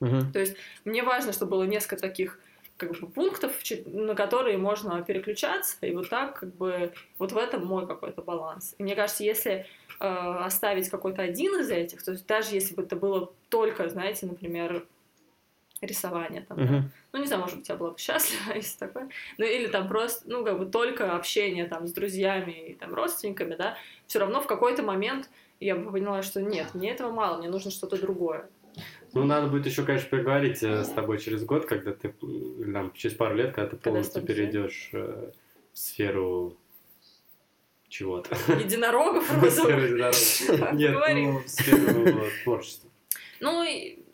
Uh-huh. То есть мне важно, чтобы было несколько таких как бы пунктов, на которые можно переключаться, и вот так как бы вот в этом мой какой-то баланс. И мне кажется, если э, оставить какой-то один из этих, то есть даже если бы это было только, знаете, например, рисование там, uh-huh. да? ну не знаю, может быть, я была бы счастлива, если такое, ну или там просто, ну как бы только общение там с друзьями и там родственниками, да, все равно в какой-то момент я бы поняла, что нет, мне этого мало, мне нужно что-то другое. Ну, надо будет еще, конечно, поговорить э, с тобой через год, когда ты, там, через пару лет, когда ты когда полностью перейдешь э, в сферу чего-то. Единорогов? Единорогов. Нет, ну, в сферу творчества. Ну,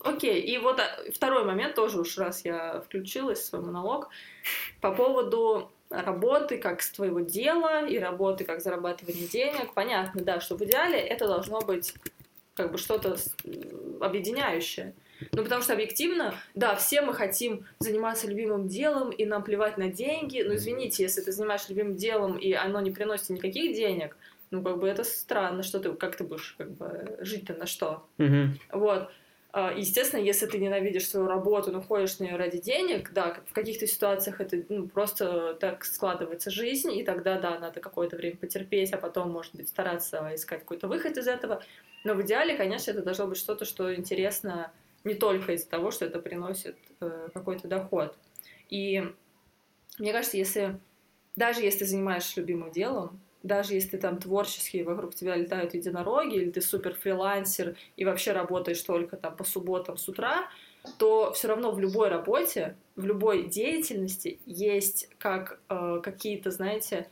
окей. И вот а, второй момент тоже уж раз я включилась в свой монолог по поводу работы как с твоего дела и работы как зарабатывание денег. Понятно, да, что в идеале это должно быть как бы что-то объединяющее. Ну, потому что объективно, да, все мы хотим заниматься любимым делом, и нам плевать на деньги. Ну, извините, если ты занимаешься любимым делом, и оно не приносит никаких денег, ну, как бы это странно, что ты, как ты будешь, как бы, жить-то на что? Mm-hmm. Вот. А, естественно, если ты ненавидишь свою работу, но ходишь на нее ради денег, да, в каких-то ситуациях это ну, просто так складывается жизнь, и тогда, да, надо какое-то время потерпеть, а потом, может быть, стараться искать какой-то выход из этого. Но в идеале, конечно, это должно быть что-то, что интересно не только из-за того, что это приносит э, какой-то доход. И мне кажется, если даже если ты занимаешься любимым делом, даже если там творческие вокруг тебя летают единороги, или ты супер фрилансер и вообще работаешь только там по субботам с утра, то все равно в любой работе, в любой деятельности есть как э, какие-то, знаете,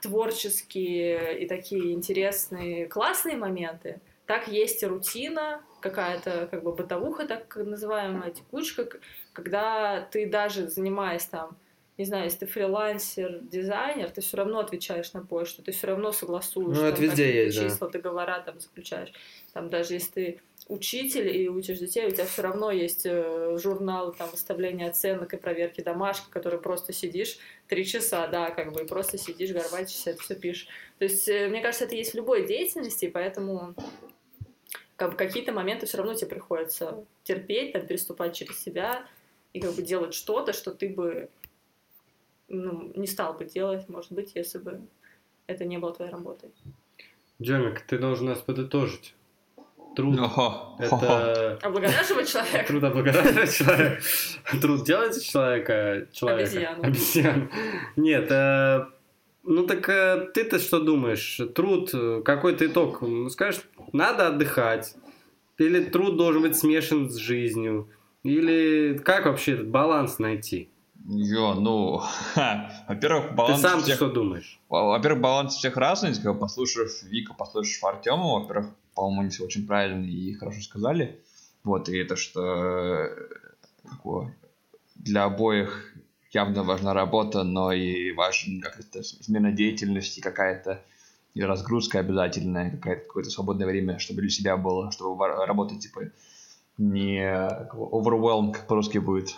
творческие и такие интересные, классные моменты, так есть и рутина, какая-то как бы бытовуха, так называемая текучка, когда ты даже занимаясь там не знаю, если ты фрилансер, дизайнер, ты все равно отвечаешь на почту, ты все равно согласуешь. Ну, там, везде есть, числа, да. договора там заключаешь. Там даже если ты учитель и учишь детей, у тебя все равно есть э, журналы там выставления оценок и проверки домашки, которые просто сидишь три часа, да, как бы, и просто сидишь, горбачишься, это все пишешь. То есть, э, мне кажется, это есть в любой деятельности, поэтому как бы, какие-то моменты все равно тебе приходится терпеть, там, переступать через себя и как бы делать что-то, что ты бы ну, не стал бы делать, может быть, если бы это не было твоей работой. Джемик, ты должен нас подытожить. Труд Ого. это... Облагораживать человека? Труд облагораживать человека. Труд делает человека... человека. Обезьяну. Обезьяну. Нет, э, ну так э, ты-то что думаешь? Труд, э, какой-то итог? Ну, скажешь, надо отдыхать. Или труд должен быть смешан с жизнью. Или как вообще этот баланс найти? Йо, ну, во-первых, баланс... Ты сам всех... что думаешь? Во-первых, баланс всех разный. Послушав Вика, послушав Артема, во-первых, по-моему, они все очень правильно и хорошо сказали. Вот, и это что для обоих явно важна работа, но и важна какая-то смена деятельности, какая-то и разгрузка обязательная, какая-то какое-то свободное время, чтобы для себя было, чтобы работать, типа, не overwhelm, как по-русски будет.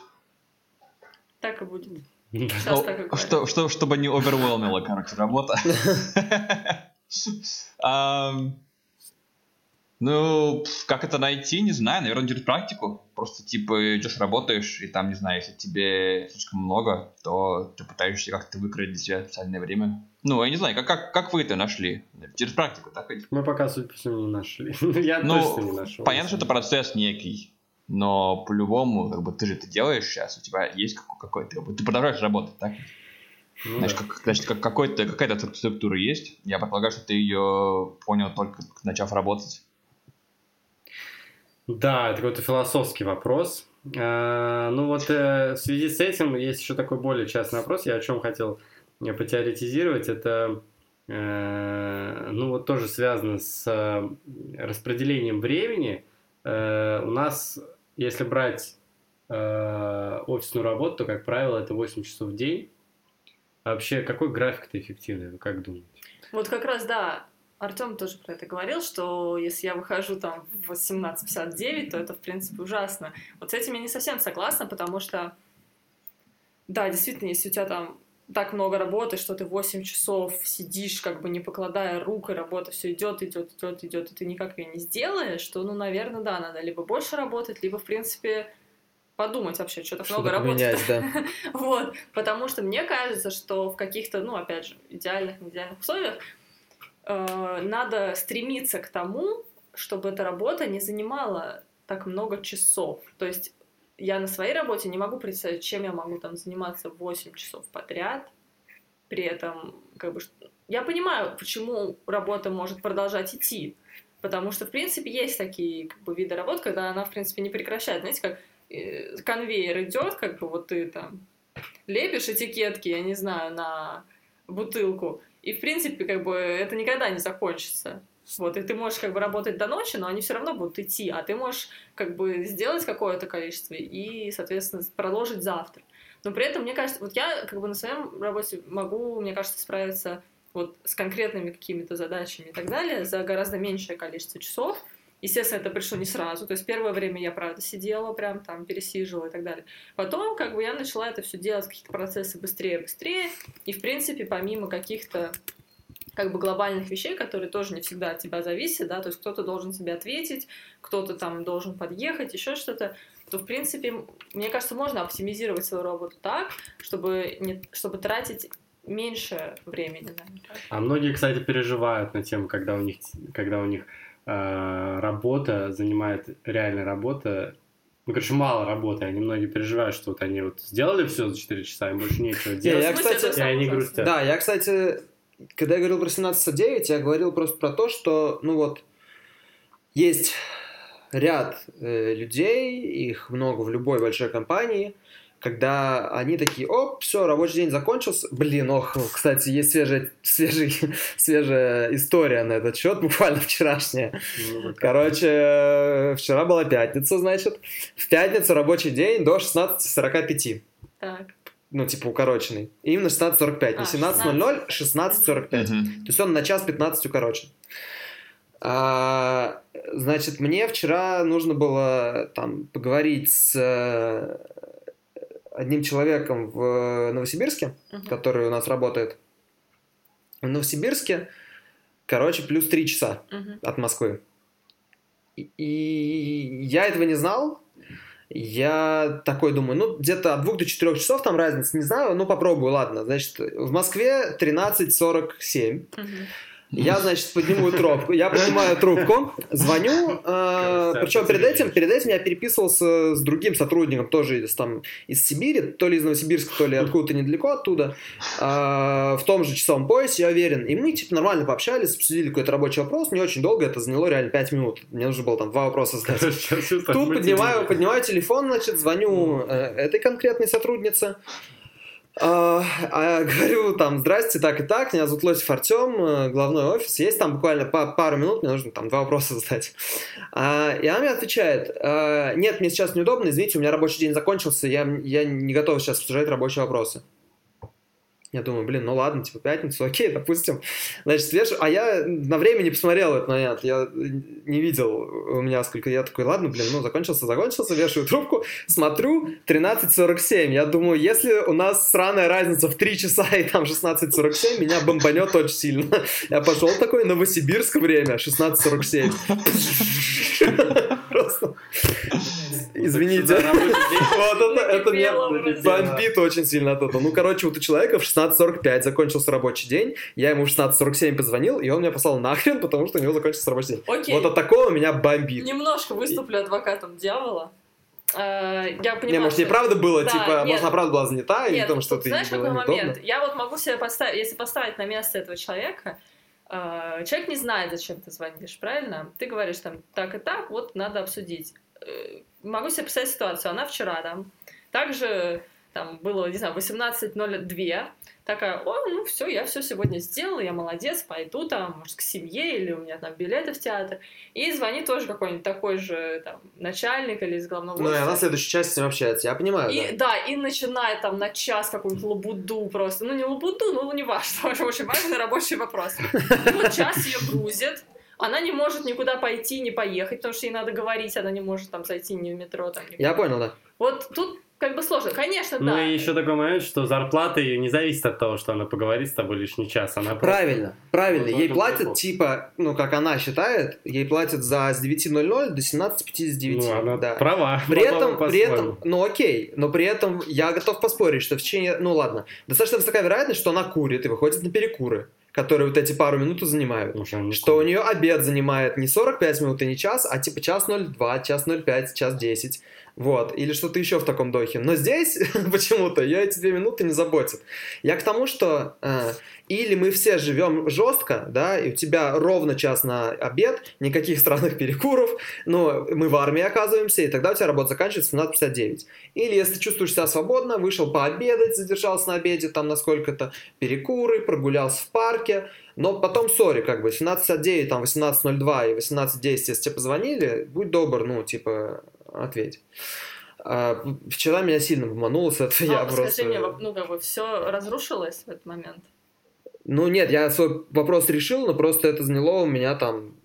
Так и будет. Сейчас так и что, что, чтобы не овервелмила, короче, работа. Ну, как это найти, не знаю, наверное, через практику. Просто, типа, идешь, работаешь, и там, не знаю, если тебе слишком много, то ты пытаешься как-то выкроить для себя специальное время. Ну, я не знаю, как, как, как вы это нашли? Через практику, так ведь? Мы пока, судя по всему, не нашли. Я Ну, точно не нашел. Понятно, что это процесс некий, но по-любому, как бы, ты же это делаешь сейчас, у тебя есть какой- какой-то, ты продолжаешь работать, так? Ну Значит, да. как- значит как, какой-то, какая-то структура есть. Я предполагаю, что ты ее понял только начав работать. Да, это какой-то философский вопрос. А, Ну вот э, в связи с этим есть еще такой более частный вопрос. Я о чем хотел э, потеоретизировать. Это э, ну вот тоже связано с э, распределением времени. Э, У нас, если брать э, офисную работу, то, как правило, это 8 часов в день. А вообще, какой график-то эффективный, вы как думаете? Вот как раз, да, Артем тоже про это говорил, что если я выхожу там в 18.59, то это, в принципе, ужасно. Вот с этим я не совсем согласна, потому что, да, действительно, если у тебя там так много работы, что ты 8 часов сидишь, как бы не покладая рук, и работа все идет, идет, идет, идет, и ты никак ее не сделаешь, то, ну, наверное, да, надо либо больше работать, либо, в принципе, подумать вообще, что так много работы. да. Вот, потому что мне кажется, что в каких-то, ну, опять же, идеальных, не идеальных условиях э, надо стремиться к тому, чтобы эта работа не занимала так много часов. То есть я на своей работе не могу представить, чем я могу там заниматься 8 часов подряд, при этом, как бы, я понимаю, почему работа может продолжать идти, потому что, в принципе, есть такие как бы, виды работ, когда она, в принципе, не прекращает. Знаете, как э, конвейер идет, как бы вот ты там лепишь этикетки, я не знаю, на бутылку, и, в принципе, как бы это никогда не закончится. Вот, и ты можешь как бы работать до ночи, но они все равно будут идти, а ты можешь как бы сделать какое-то количество и, соответственно, продолжить завтра. Но при этом, мне кажется, вот я как бы на своем работе могу, мне кажется, справиться вот с конкретными какими-то задачами и так далее за гораздо меньшее количество часов. Естественно, это пришло не сразу. То есть первое время я, правда, сидела, прям там пересиживала и так далее. Потом, как бы, я начала это все делать, какие-то процессы быстрее, быстрее. И, в принципе, помимо каких-то как бы глобальных вещей, которые тоже не всегда от тебя зависят, да, то есть кто-то должен тебе ответить, кто-то там должен подъехать, еще что-то, то, в принципе, мне кажется, можно оптимизировать свою работу так, чтобы, не, чтобы тратить меньше времени на это. А многие, кстати, переживают на тему, когда у них, когда у них э, работа занимает реальная работа. Ну, короче, мало работы. Они многие переживают, что вот они вот сделали все за 4 часа, им больше нечего Не, делать. я, кстати, И они грустят. Да, я, кстати, когда я говорил про 17.9, я говорил просто про то, что, ну вот, есть ряд э, людей, их много в любой большой компании, когда они такие, оп, все, рабочий день закончился. Блин, ох, кстати, есть свежая, свежий, свежая история на этот счет, буквально вчерашняя. Ну. Короче, э, вчера была пятница, значит. В пятницу рабочий день до 16.45 Так. Ну, типа, укороченный. Именно 16.45. Не А, 17.00, 16.45. Мгм. То есть он на час 15 укорочен. А, значит, мне вчера нужно было там поговорить с э, одним человеком в Новосибирске, Мгм. который у нас работает. В Новосибирске, короче, плюс 3 часа Мгм. от Москвы. И, и я этого не знал. Я такой думаю, ну, где-то от 2 до 4 часов там разница, не знаю, ну, попробую, ладно. Значит, в Москве 13.47. Мгм. Я, значит, подниму трубку. Я поднимаю трубку, звоню. э, причем перед этим, перед этим я переписывался с другим сотрудником, тоже из, там, из Сибири, то ли из Новосибирска, то ли откуда-то недалеко оттуда, э, в том же часовом поясе, я уверен. И мы, типа, нормально пообщались, обсудили какой-то рабочий вопрос. Не очень долго, это заняло реально 5 минут. Мне нужно было там два вопроса задать. Тут поднимаю, поднимаю телефон, значит, звоню э, этой конкретной сотруднице. А, а, говорю там, здрасте, так и так, меня зовут Лосев Артем, э, главной офис, есть там буквально па- пару минут, мне нужно там два вопроса задать. А, и она мне отвечает, «А, нет, мне сейчас неудобно, извините, у меня рабочий день закончился, я, я не готов сейчас обсуждать рабочие вопросы. Я думаю, блин, ну ладно, типа пятницу, окей, допустим. Значит, вешаю. А я на время не посмотрел этот момент. Я не видел у меня сколько. Я такой, ладно, блин, ну закончился, закончился, вешаю трубку, смотрю, 13.47. Я думаю, если у нас сраная разница в 3 часа и там 16.47, меня бомбанет очень сильно. Я пошел такой, Новосибирск время, 16.47. Просто. Извините. Вот это, это меня бомбит очень сильно от этого. Ну, короче, вот у человека в 16.45 закончился рабочий день, я ему в 16.47 позвонил, и он меня послал нахрен, потому что у него закончился рабочий день. Вот от такого меня бомбит. Немножко выступлю адвокатом дьявола. А, Я понимаю, Не, может, неправда было, Да, типа, нет. может, она правда была занята, или Нет, потому что тут ты знаешь, какой неудобно? момент? Я вот могу себе поставить, если поставить на место этого человека, э, человек не знает, зачем ты звонишь, правильно? Ты говоришь там так и так, вот надо обсудить. Могу себе представить ситуацию. Она вчера там, также там было, не знаю, 18.02, такая, о, ну все, я все сегодня сделала, я молодец, пойду там, может, к семье, или у меня там билеты в театр. И звонит тоже какой-нибудь такой же там начальник или из главного Ну, и она в следующей части с ним общается, я понимаю, И, да. да. и начинает там на час какую-нибудь лабуду просто. Ну, не лабуду, ну, не важно. Очень важный рабочий вопрос. И вот час ее грузит. Она не может никуда пойти, не поехать, потому что ей надо говорить, она не может там зайти ни в метро. Там, никуда. Я понял, да. Вот тут как бы сложно. Конечно, Ну да. и еще такой момент, что зарплата ее не зависит от того, что она поговорит с тобой лишний час. Она просто- Правильно, правильно. Вот Ей платят, прикол. типа, ну, как она считает, ей платят за с 9.00 до 17.59. Ну, она да. права. При этом, при этом, ну окей, но при этом я готов поспорить, что в течение, ну ладно, достаточно высока вероятность, что она курит и выходит на перекуры, которые вот эти пару минут занимают. Потому что у нее обед занимает не 45 минут и не час, а типа час 02, час 05, час 10. Вот, или что-то еще в таком духе. Но здесь почему-то ее эти две минуты не заботят. Я к тому, что э, или мы все живем жестко, да, и у тебя ровно час на обед, никаких странных перекуров, но мы в армии оказываемся, и тогда у тебя работа заканчивается в 17.59. Или если чувствуешь себя свободно, вышел пообедать, задержался на обеде там на сколько-то, перекуры, прогулялся в парке, но потом, сори, как бы, 17.09, там, 18.02 и 18.10, если тебе позвонили, будь добр, ну, типа, ответь. А, вчера меня сильно помануло с этого, я А, просто... Скажи мне, вот, ну как бы все разрушилось в этот момент? Ну, нет, я свой вопрос решил, но просто это заняло у меня там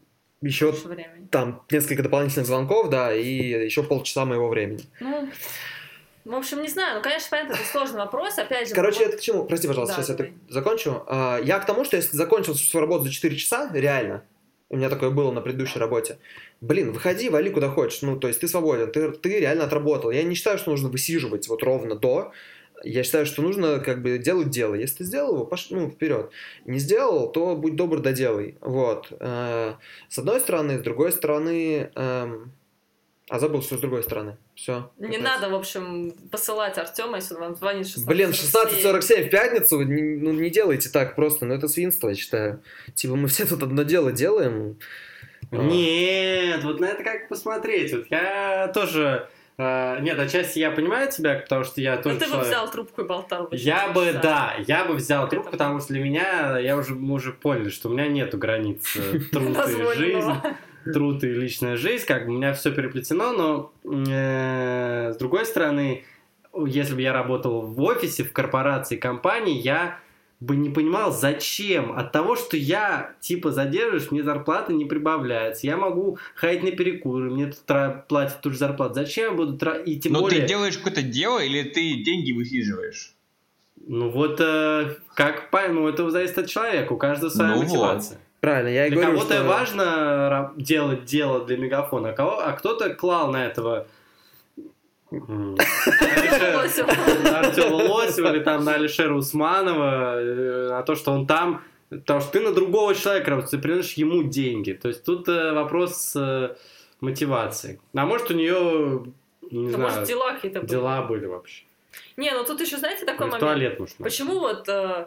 еще времени. там несколько дополнительных звонков, да, и еще полчаса моего времени. Ну, в общем, не знаю. Ну, конечно, понятно, это сложный вопрос. Опять же, Короче, вот- это к чему? Прости, пожалуйста, Да, сейчас я так закончу. А, Я к тому, что если закончил свою работу за 4 часа, реально, у меня такое было на предыдущей работе, блин, выходи, вали куда хочешь, ну, то есть ты свободен, ты, ты реально отработал. Я не считаю, что нужно высиживать вот ровно до, я считаю, что нужно как бы делать дело. Если ты сделал его, пош... ну, вперед. Не сделал, то будь добр, доделай. Вот. Э, С одной стороны, с другой стороны... эм, А забыл, что с другой стороны. Все. Не надо, в общем, посылать Артема, если он вам звонит 16 Блин, 16.47 в пятницу, ну не делайте так просто, ну это свинство, я считаю. Типа мы все тут одно дело делаем. А. Нет, вот на это как посмотреть. Вот я тоже... э, нет, отчасти я понимаю тебя, потому что я Ну, тоже ты бы человек- взял трубку и болтал бы. Я бы, часа. да, я бы взял трубку, потому что для меня, я уже, мы уже поняли, что у меня нету границ труд и жизнь, труд и личная жизнь, как бы у меня все переплетено, но э, с другой стороны, если бы я работал в офисе, в корпорации, компании, я бы не понимал, зачем. От того, что я, типа, задерживаюсь, мне зарплата не прибавляется. Я могу ходить на перекуры, мне тут тра- платят ту же зарплату. Зачем я буду тратить? И тем Но более... Ну, ты делаешь какое-то дело или ты деньги высиживаешь? Ну вот, э, как, по- ну это зависит от человека, у каждого своя Ну мотивация. Правильно, я и Для говорю, кого-то что... важно делать дело для мегафона, а, кого, а кто-то клал на этого. На Артема Лосева или там на Алишера Усманова, э, на то, что он там, потому что ты на другого человека работаешь, ты приносишь ему деньги. То есть тут э, вопрос э, мотивации. А может у нее, не Ну, знаю, может, дела какие-то были. дела были вообще. Не, ну тут еще, знаете, такой момент. туалет, надо. Почему вот э,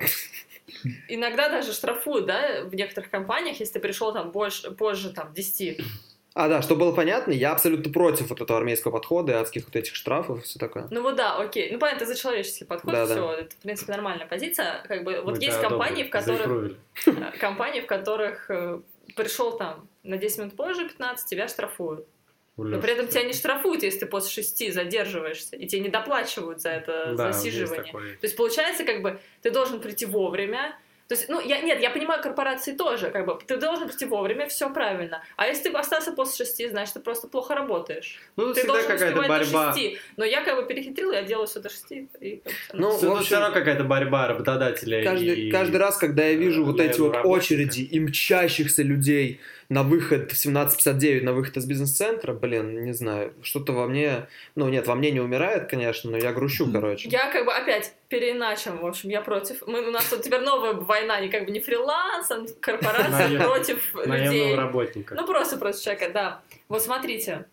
иногда даже штрафуют, да, в некоторых компаниях, если ты пришел там больше, позже там 10. А, да, чтобы было понятно, я абсолютно против вот этого армейского подхода и адских вот этих штрафов и все такое. Ну вот да, окей. Ну понятно, это за человеческий подход, Да, да. все, это, в принципе, нормальная позиция. Как бы вот Мы есть тебя компании, в которых компании, в которых э, пришел там на 10 минут позже 15, тебя штрафуют. Но при этом тебя не штрафуют, если ты после шести задерживаешься, и тебе не доплачивают за это Да, засиживание. есть. То есть получается, как бы ты должен прийти вовремя. То есть, ну, я, нет, я понимаю, корпорации тоже, как бы, ты должен прийти вовремя, все правильно. А если ты остался после шести, значит, ты просто плохо работаешь. Ну, ты всегда должен какая-то успевать борьба. до шести. Но я как бы перехитрила, я делаю все до шести. И, Ну, Всё- в общем, все равно какая-то борьба работодателя Каждый, и... каждый раз, когда я вижу э, вот эти вот работниками. очереди и мчащихся людей на выход в 17.59, на выход из бизнес-центра, блин, не знаю, что-то во мне, ну нет, во мне не умирает, конечно, но я грущу, короче. Я как бы опять переиначим, в общем, я против. Мы, у нас вот теперь новая война, не как бы не фриланс, а корпорация против людей. наемного работника. Ну, просто против человека, да. Вот смотрите,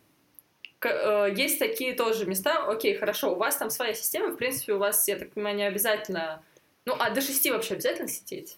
э, есть такие тоже места, окей, хорошо, у вас там своя система, в принципе, у вас, я так понимаю, не обязательно... Ну, а до шести вообще обязательно сидеть?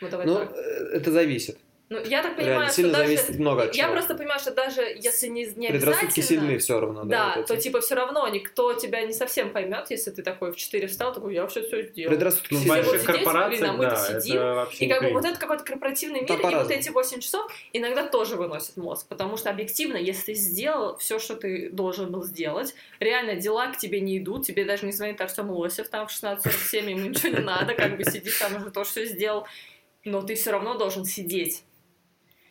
Вот давай Ну, так. э, это зависит. Ну, я так понимаю, Реально, что сильно даже... зависит много от Я чего. просто понимаю, что даже если не, не Предрассудки обязательно... сильны все равно. Да, вот то типа все равно никто тебя не совсем поймет, если ты такой в 4 встал, такой, я все все сделал. Предрассудки Ну, больших вот сидеть, корпорациях, блин, а мы-то да, сидим, это вообще И как бы вот этот какой-то корпоративный мир, Там и вот эти 8 часов иногда тоже выносят мозг, потому что объективно, если ты сделал все, что ты должен был сделать, реально дела к тебе не идут, тебе даже не звонит Артем Лосев там в 16.47, ему ничего не надо, как бы сидишь там уже то, что сделал, но ты все равно должен сидеть.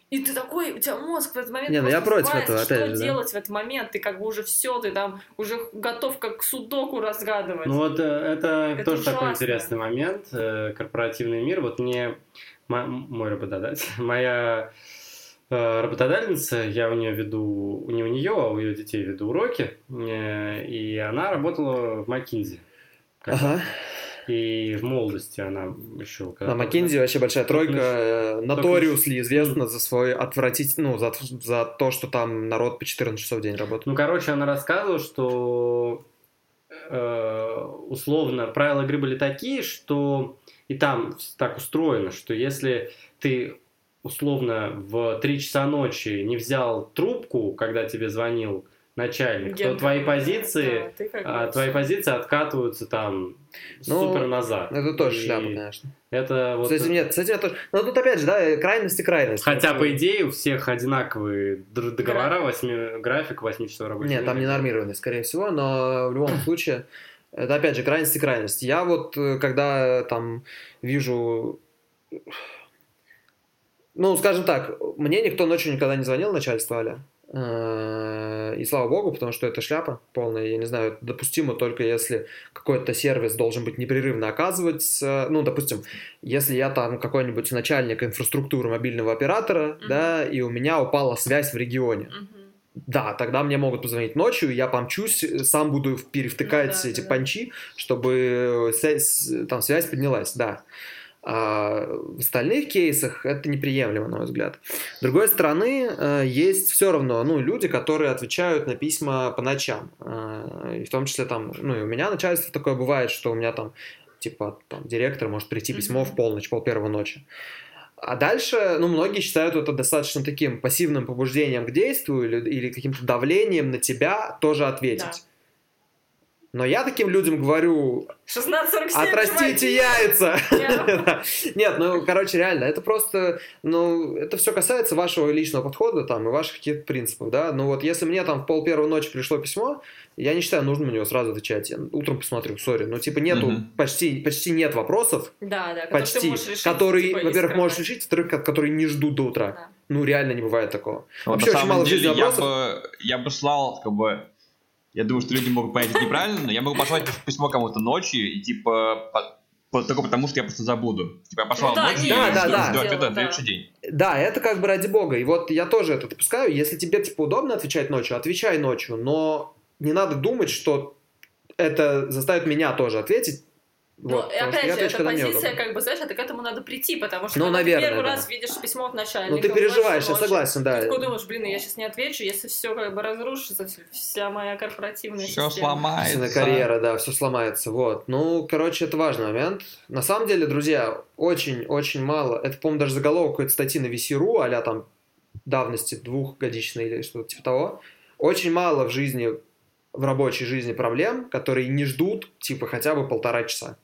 И ты такой, у тебя мозг в этот момент Не, ну я против этого, что опять же, да. делать в этот момент? Ты как бы уже все, ты там уже готов как судоку разгадывать. Ну вот э, это, Это тоже такой ужасно. интересный момент, э, корпоративный мир. Вот мне мо- мой работодатель, моя э, работодательница, я у нее веду, не у нее, а у ее детей веду уроки, и она работала в Макинзи. Ага. И в молодости она еще... На Маккензи вообще большая тройка. Э, Notoriously известна за свой отвратительный, ну, за, за то, что там народ по 14 часов в день работает. Ну, короче, она рассказывала, что э, условно правила игры были такие, что и там так устроено, что если ты условно в 3 часа ночи не взял трубку, когда тебе звонил начальник, то Ген твои позиции, да, а, твои позиции откатываются там Ну, супер назад. Это тоже И шляпа, конечно. Это вот... Этим нет, этим я тоже... Но тут опять же, да, крайности крайности. Хотя, Вот, по идее, у всех одинаковые договора, восьми- график 8 часов рабочего Нет, там не нормированный, скорее всего, но в любом случае, это опять же крайности крайности. Я вот, э, когда там вижу... Ну, скажем так, мне никто ночью никогда не звонил, начальство Аля. Э, И слава богу, потому что это шляпа полная. Я не знаю, допустимо только если какой-то сервис должен быть непрерывно оказывать. э, Ну, допустим, если я там какой-нибудь начальник инфраструктуры мобильного оператора, Мгм. да, и у меня упала связь в регионе. Мгм. Да, тогда мне могут позвонить ночью, я помчусь, э, сам буду перевтыкать Ну да, эти да. панчи, чтобы связь, там связь поднялась, да. А в остальных кейсах это неприемлемо, на мой взгляд. С другой стороны, э, есть все равно ну, люди, которые отвечают на письма по ночам. Э, И в том числе там, ну и у меня начальство такое бывает, что у меня там, типа, там, директор может прийти письмо в полночь, пол первого ночи. А дальше, ну, многие считают это достаточно таким пассивным побуждением к действию или, или каким-то давлением на тебя тоже ответить. Но я таким людям говорю, 16.47, отрастите чуваки! яйца! Нет, ну, короче, реально, это просто, ну, это все касается вашего личного подхода там и ваших каких-то принципов, да. Ну вот, если мне там в пол первой ночи пришло письмо, я не считаю нужным на него сразу отвечать. Я утром посмотрю, сори. Ну, типа, нету, почти, почти нет вопросов, Да, да, почти, решить, которые, типа, во-первых, можешь решить, во-вторых, ко- которые не ждут до утра. Да. Ну, реально не бывает такого. Вот Вообще на очень самом мало деле я вопросов. бы, я бы слал, как бы, я думаю, что люди могут понять это неправильно, но я могу послать письмо кому-то ночью и типа по- по- только потому, что я просто забуду. Типа я послал Ну да, ночью, не, и да, да, да. ответа на да. следующий день. Да, это как бы ради бога. И вот я тоже это допускаю. Если тебе, типа, удобно отвечать ночью, отвечай ночью. Но не надо думать, что это заставит меня тоже ответить. Ну, Вот, что опять я же, мне позиция, как бы, знаешь, это к этому надо прийти, потому что Ну, когда наверное, ты первый да. раз видишь письмо от начальника. Ну, ты переживаешь, я согласен, да. Ты такой думаешь, блин, я сейчас не отвечу, если все как бы разрушится, вся моя корпоративная Все система. сломается. Собственно, карьера, да, все сломается. Вот. Ну, короче, это важный момент. На самом деле, друзья, очень-очень мало. Это, по-моему, даже заголовок какой-то статьи на VC.ru, а там давности двухгодичной или что-то типа того. Очень мало в жизни, в рабочей жизни проблем, которые не ждут, типа, хотя бы полтора часа.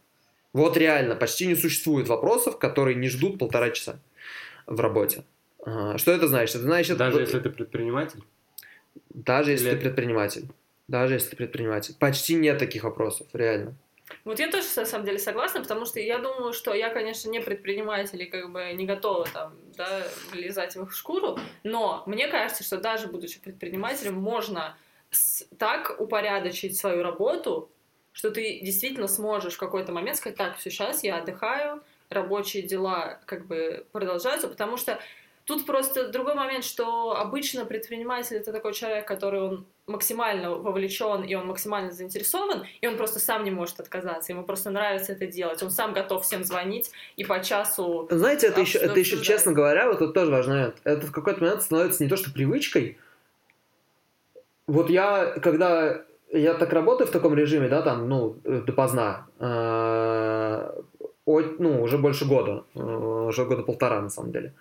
Вот реально, почти не существует вопросов, которые не ждут полтора часа в работе. А, Что это значит? Это значит... Даже если ты предприниматель. Даже если Или- ты предприниматель. Даже если ты предприниматель. Почти нет таких вопросов, реально. Вот я тоже, на самом деле, согласна, потому что я думаю, что я, конечно, не предприниматель и как бы не готова там, да, влезать в их шкуру, но мне кажется, что даже будучи предпринимателем, можно с- так упорядочить свою работу, что ты действительно сможешь в какой-то момент сказать, так, все, сейчас я отдыхаю, рабочие дела как бы продолжаются, потому что тут просто другой момент, что обычно предприниматель это такой человек, который он максимально вовлечен и он максимально заинтересован, и он просто сам не может отказаться, ему просто нравится это делать, он сам готов всем звонить и по часу Знаете, это еще, это еще, честно говоря, вот это тоже важный момент. Это в какой-то момент становится не то, что привычкой. Вот я, когда я так работаю в таком режиме, да, там, ну, э, допоздна, э, ну, уже больше года, э, уже года полтора, на самом деле.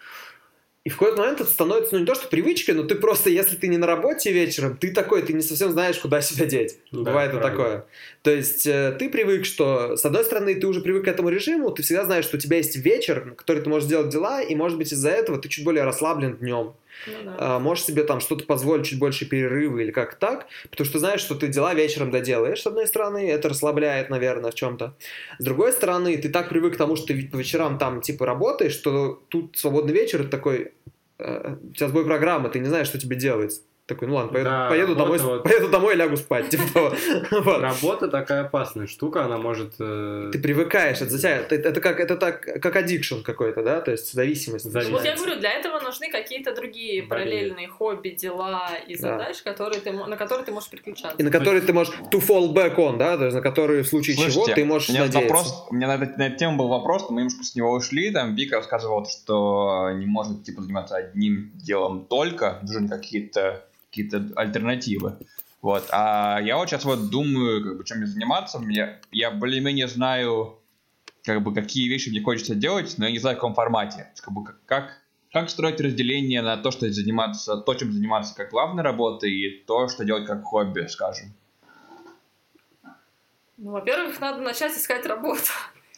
И в какой-то момент это становится, ну, не то, что привычкой, но ты просто, если ты не на работе вечером, ты такой, ты не совсем знаешь, куда себя деть. Да, Бывает правильно. такое. То есть э, ты привык, что, с одной стороны, ты уже привык к этому режиму, ты всегда знаешь, что у тебя есть вечер, на который ты можешь делать дела, и, может быть, из-за этого ты чуть более расслаблен днем. ну да. А, можешь себе там что-то позволить, чуть больше перерывы или как так, потому что знаешь, что ты дела вечером доделаешь, с одной стороны, это расслабляет, наверное, в чем-то. С другой стороны, ты так привык к тому, что ты по вечерам там, типа, работаешь, что тут свободный вечер, это такой, э, у тебя сбой программы, ты не знаешь, что тебе делать. Такой, ну ладно, поеду, Да, поеду, домой, вот, поеду домой и лягу спать. Типа. Вот. Работа такая опасная штука, она может... э, Ты привыкаешь, это тебя, это, это как, это так, как addiction какой-то, да, то есть зависимость. Зависимость. Ну, вот я говорю, для этого нужны какие-то другие Болезнь. параллельные хобби, дела и Да. задачи, которые ты, на которые ты можешь переключаться. И на которые ты можешь to fall back on, да, то есть на которые в случае чего Слушайте, ты можешь у меня надеяться. вопрос, у меня на, эту- на эту тему был вопрос, мы немножко с него ушли, там Вика рассказывала, что не может типа заниматься одним делом только, нужны какие-то какие-то альтернативы. Вот. А я вот сейчас вот думаю, как бы, чем мне заниматься. Мне, я более-менее знаю, как бы, какие вещи мне хочется делать, но я не знаю, в каком формате. Как, бы, как, как строить разделение на то, что заниматься, то, чем заниматься как главной работой, и то, что делать как хобби, скажем. Ну, во-первых, надо начать искать работу.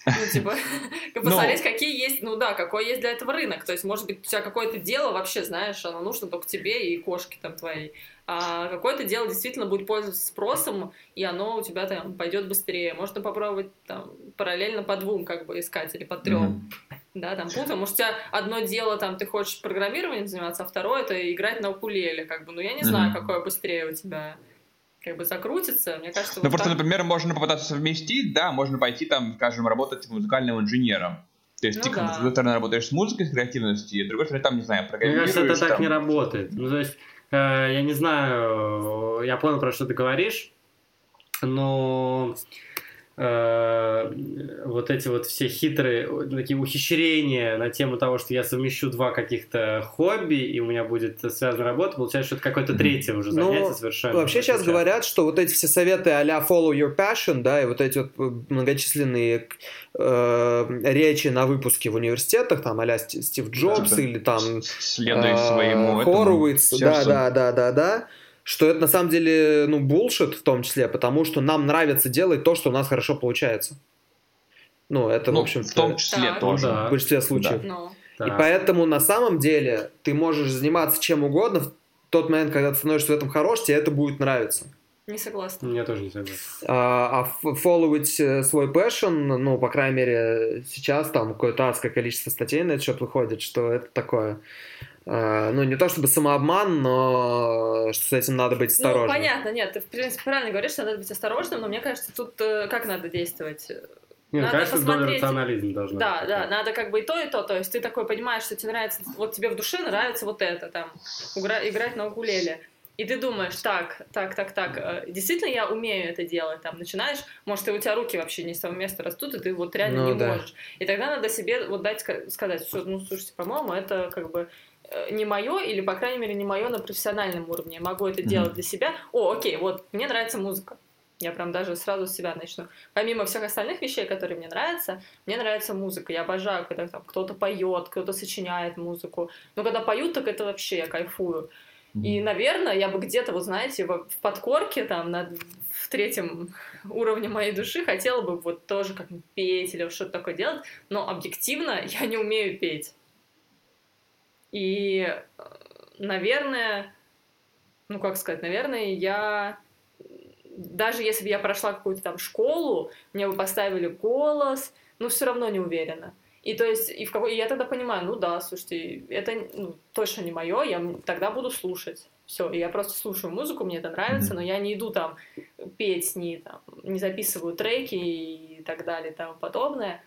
Ну, типа, посмотреть, какие есть, ну да, какой есть для этого рынок. То есть, может быть, у тебя какое-то дело вообще, знаешь, оно нужно только тебе и кошке там твоей. А какое-то дело действительно будет пользоваться спросом, и оно у тебя там пойдет быстрее. Можно попробовать там параллельно по двум как бы искать или по трем. Да, там путаем. Может, у тебя одно дело, там, ты хочешь программированием заниматься, а второе это играть на укулеле, как бы. Ну, я не знаю, какое быстрее у тебя как бы закрутится. Мне кажется, Ну, вот просто, так. например, можно попытаться совместить, да, можно пойти там, скажем, работать музыкальным инженером. То есть Ну ты, да. с одной стороны, работаешь с музыкой, с креативностью, и с другой стороны, там, не знаю, Мне программируешь. кажется, это так там. не работает. Ну, то есть, э, я не знаю, я понял, про что ты говоришь, но э, вот эти вот все хитрые э, такие ухищрения на тему того, что я совмещу два каких-то хобби, и у меня будет связана работа, получается, что это какое-то третье уже Ну, занятие совершенно. Вообще сейчас говорят, что вот эти все советы а-ля follow your passion, да, и вот эти вот э, многочисленные э, речи на выпуске в университетах, там а-ля Сти- Стив Джобс Да. или там Следуй э, своему Хоруиц, да, да, да, да, да, что это на самом деле, ну, bullshit в том числе, потому что нам нравится делать то, что у нас хорошо получается. Ну, это, Ну, в общем в том числе Так. тоже. Да. в большинстве случаев. Ну, И поэтому на самом деле ты можешь заниматься чем угодно в тот момент, когда ты становишься в этом хорош, тебе это будет нравиться. не согласна. Мне тоже не согласен. А, а follow ить э, свой passion, ну, по крайней мере, сейчас там какое-то адское количество статей на этот счет выходит, что это такое. А, ну, не то чтобы самообман, но что с этим надо быть Ну, осторожным. понятно, нет, ты, в принципе, правильно говоришь, что надо быть осторожным, но мне кажется, тут э, как надо действовать? Не, ну, Надо конечно, посмотреть. рационализма должна Да, быть. да, надо как бы и то, и то. То есть ты такой понимаешь, что тебе нравится, вот тебе в душе нравится вот это, там, угра- играть на укулеле. И ты думаешь, так, так, так, так, э, действительно я умею это делать, там, начинаешь, может, и у тебя руки вообще не с того места растут, и ты вот реально Ну не да. можешь. И тогда надо себе вот дать, ска- сказать, что, ну, слушайте, по-моему, это как бы э, не мое, или, по крайней мере, не мое на профессиональном уровне. Я могу это делать для себя. О, окей, вот, мне нравится музыка. Я прям даже сразу с себя начну. Помимо всех остальных вещей, которые мне нравятся, мне нравится музыка. Я обожаю, когда там кто-то поет, кто-то сочиняет музыку. Но когда поют, так это вообще я кайфую. И, наверное, я бы где-то, вот знаете, в подкорке, там, на, в третьем уровне моей души хотела бы вот тоже как петь или что-то такое делать, но объективно я не умею петь. И, э, наверное, ну, как сказать, наверное, я даже если бы я прошла какую-то там школу, мне бы поставили голос, ну, все равно не уверена. И то есть, и в какой... я тогда понимаю, ну да, слушайте, это ну, точно не мое, я тогда буду слушать. Все, я просто слушаю музыку, мне это нравится, mm-hmm. но я не иду там петь, не, там, не записываю треки и так далее и тому подобное.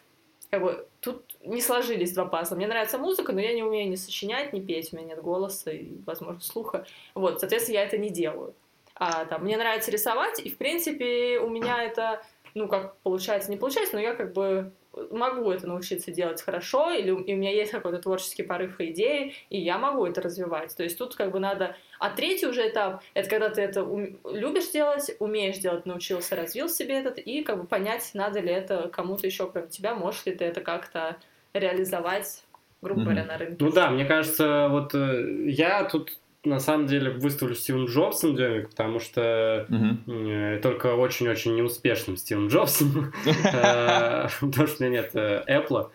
Как бы тут не сложились два пазла. Мне нравится музыка, но я не умею ни сочинять, ни петь, у меня нет голоса и, возможно, слуха. Вот, соответственно, я это не делаю. А, там, мне нравится рисовать, и, в принципе, у меня это, ну, как получается, не получается, но я как бы могу это научиться делать хорошо, или и у меня есть какой-то творческий порыв и идеи, и я могу это развивать. То есть тут как бы надо... А третий уже этап — это когда ты это ум... любишь делать, умеешь делать, научился, развил себе этот, и как бы понять, надо ли это кому-то еще, кроме тебя, можешь ли ты это как-то реализовать, грубо говоря, mm-hmm. на рынке. Ну да, мне кажется, вот э, я тут на самом деле выставлю Стивен Джобсом Демик, потому что uh только очень-очень неуспешным Стивен Джобсом, э, потому что у меня нет э, Apple.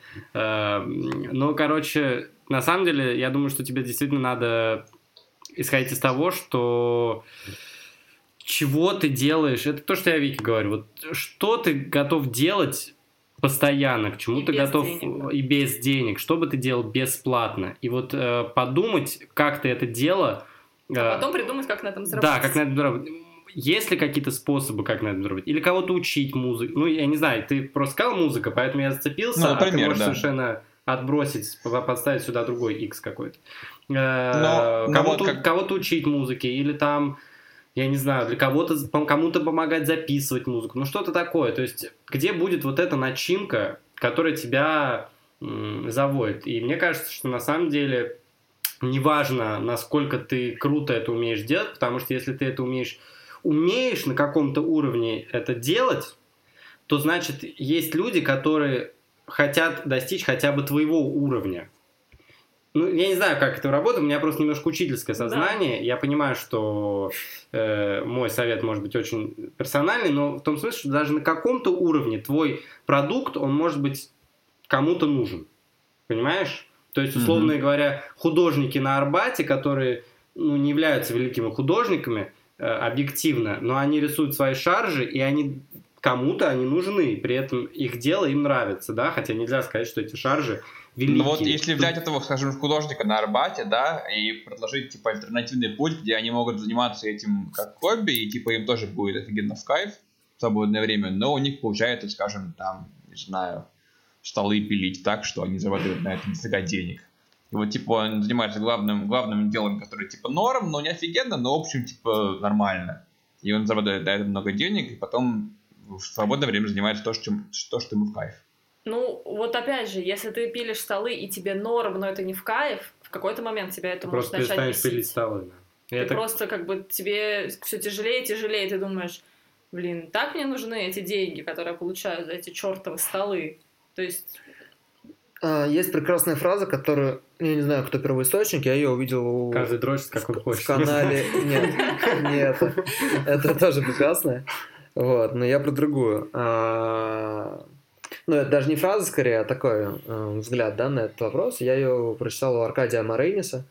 Ну, короче, на самом деле, я думаю, что тебе действительно надо исходить из того, что чего ты делаешь, это то, что я Вике говорю, вот что ты готов делать постоянно, к чему и ты готов денег. и без денег, что бы ты делал бесплатно. И вот э, подумать, как ты это дело... Э, а потом придумать, как на этом заработать. Да, как на этом заработать. Есть ли какие-то способы, как на этом заработать? Или кого-то учить музыку? Ну, я не знаю, ты просто сказал музыка, поэтому я зацепился, ну, например, а ты можешь да. совершенно отбросить, поставить сюда другой X какой-то. Э, кого-то, как... кого-то учить музыке, или там я не знаю, для кого-то, кому-то помогать записывать музыку, ну что-то такое. То есть, где будет вот эта начинка, которая тебя м, заводит. И мне кажется, что на самом деле неважно, насколько ты круто это умеешь делать, потому что если ты это умеешь, умеешь на каком-то уровне это делать, то значит есть люди, которые хотят достичь хотя бы твоего уровня. Ну, я не знаю, как это работает, у меня просто немножко учительское сознание. Да. Я понимаю, что э, мой совет может быть очень персональный, но в том смысле, что даже на каком-то уровне твой продукт, он может быть кому-то нужен. Понимаешь? То есть, условно mm-hmm. говоря, художники на Арбате, которые ну, не являются великими художниками э, объективно, но они рисуют свои шаржи, и они кому-то они нужны, при этом их дело им нравится, да, хотя нельзя сказать, что эти шаржи великий. Ну вот если взять этого, скажем, художника на Арбате, да, и предложить, типа, альтернативный путь, где они могут заниматься этим как хобби, и, типа, им тоже будет офигенно в кайф в свободное время, но у них получается, скажем, там, не знаю, столы пилить так, что они зарабатывают на этом дофига денег. И вот, типа, он занимается главным, главным делом, которое, типа, норм, но не офигенно, но, в общем, типа, нормально. И он зарабатывает на это много денег, и потом в свободное время занимается то, что, то, что ему в кайф. Ну, вот опять же, если ты пилишь столы и тебе норм, но это не в кайф, в какой-то момент тебя это ты может просто начать бесить. пилить столы, да. Ты это... просто как бы тебе все тяжелее и тяжелее, ты думаешь, блин, так мне нужны эти деньги, которые я получаю за эти чертовы столы. То есть... А, есть прекрасная фраза, которую, я не знаю, кто первоисточник, я ее увидел. Каждый дрочит, как он хочет. В канале... Нет, нет, это тоже прекрасное. Вот, но я про другую. Ну, это даже не фраза, скорее, а такой э, взгляд да, на этот вопрос. Я ее прочитал у Аркадия Марейниса.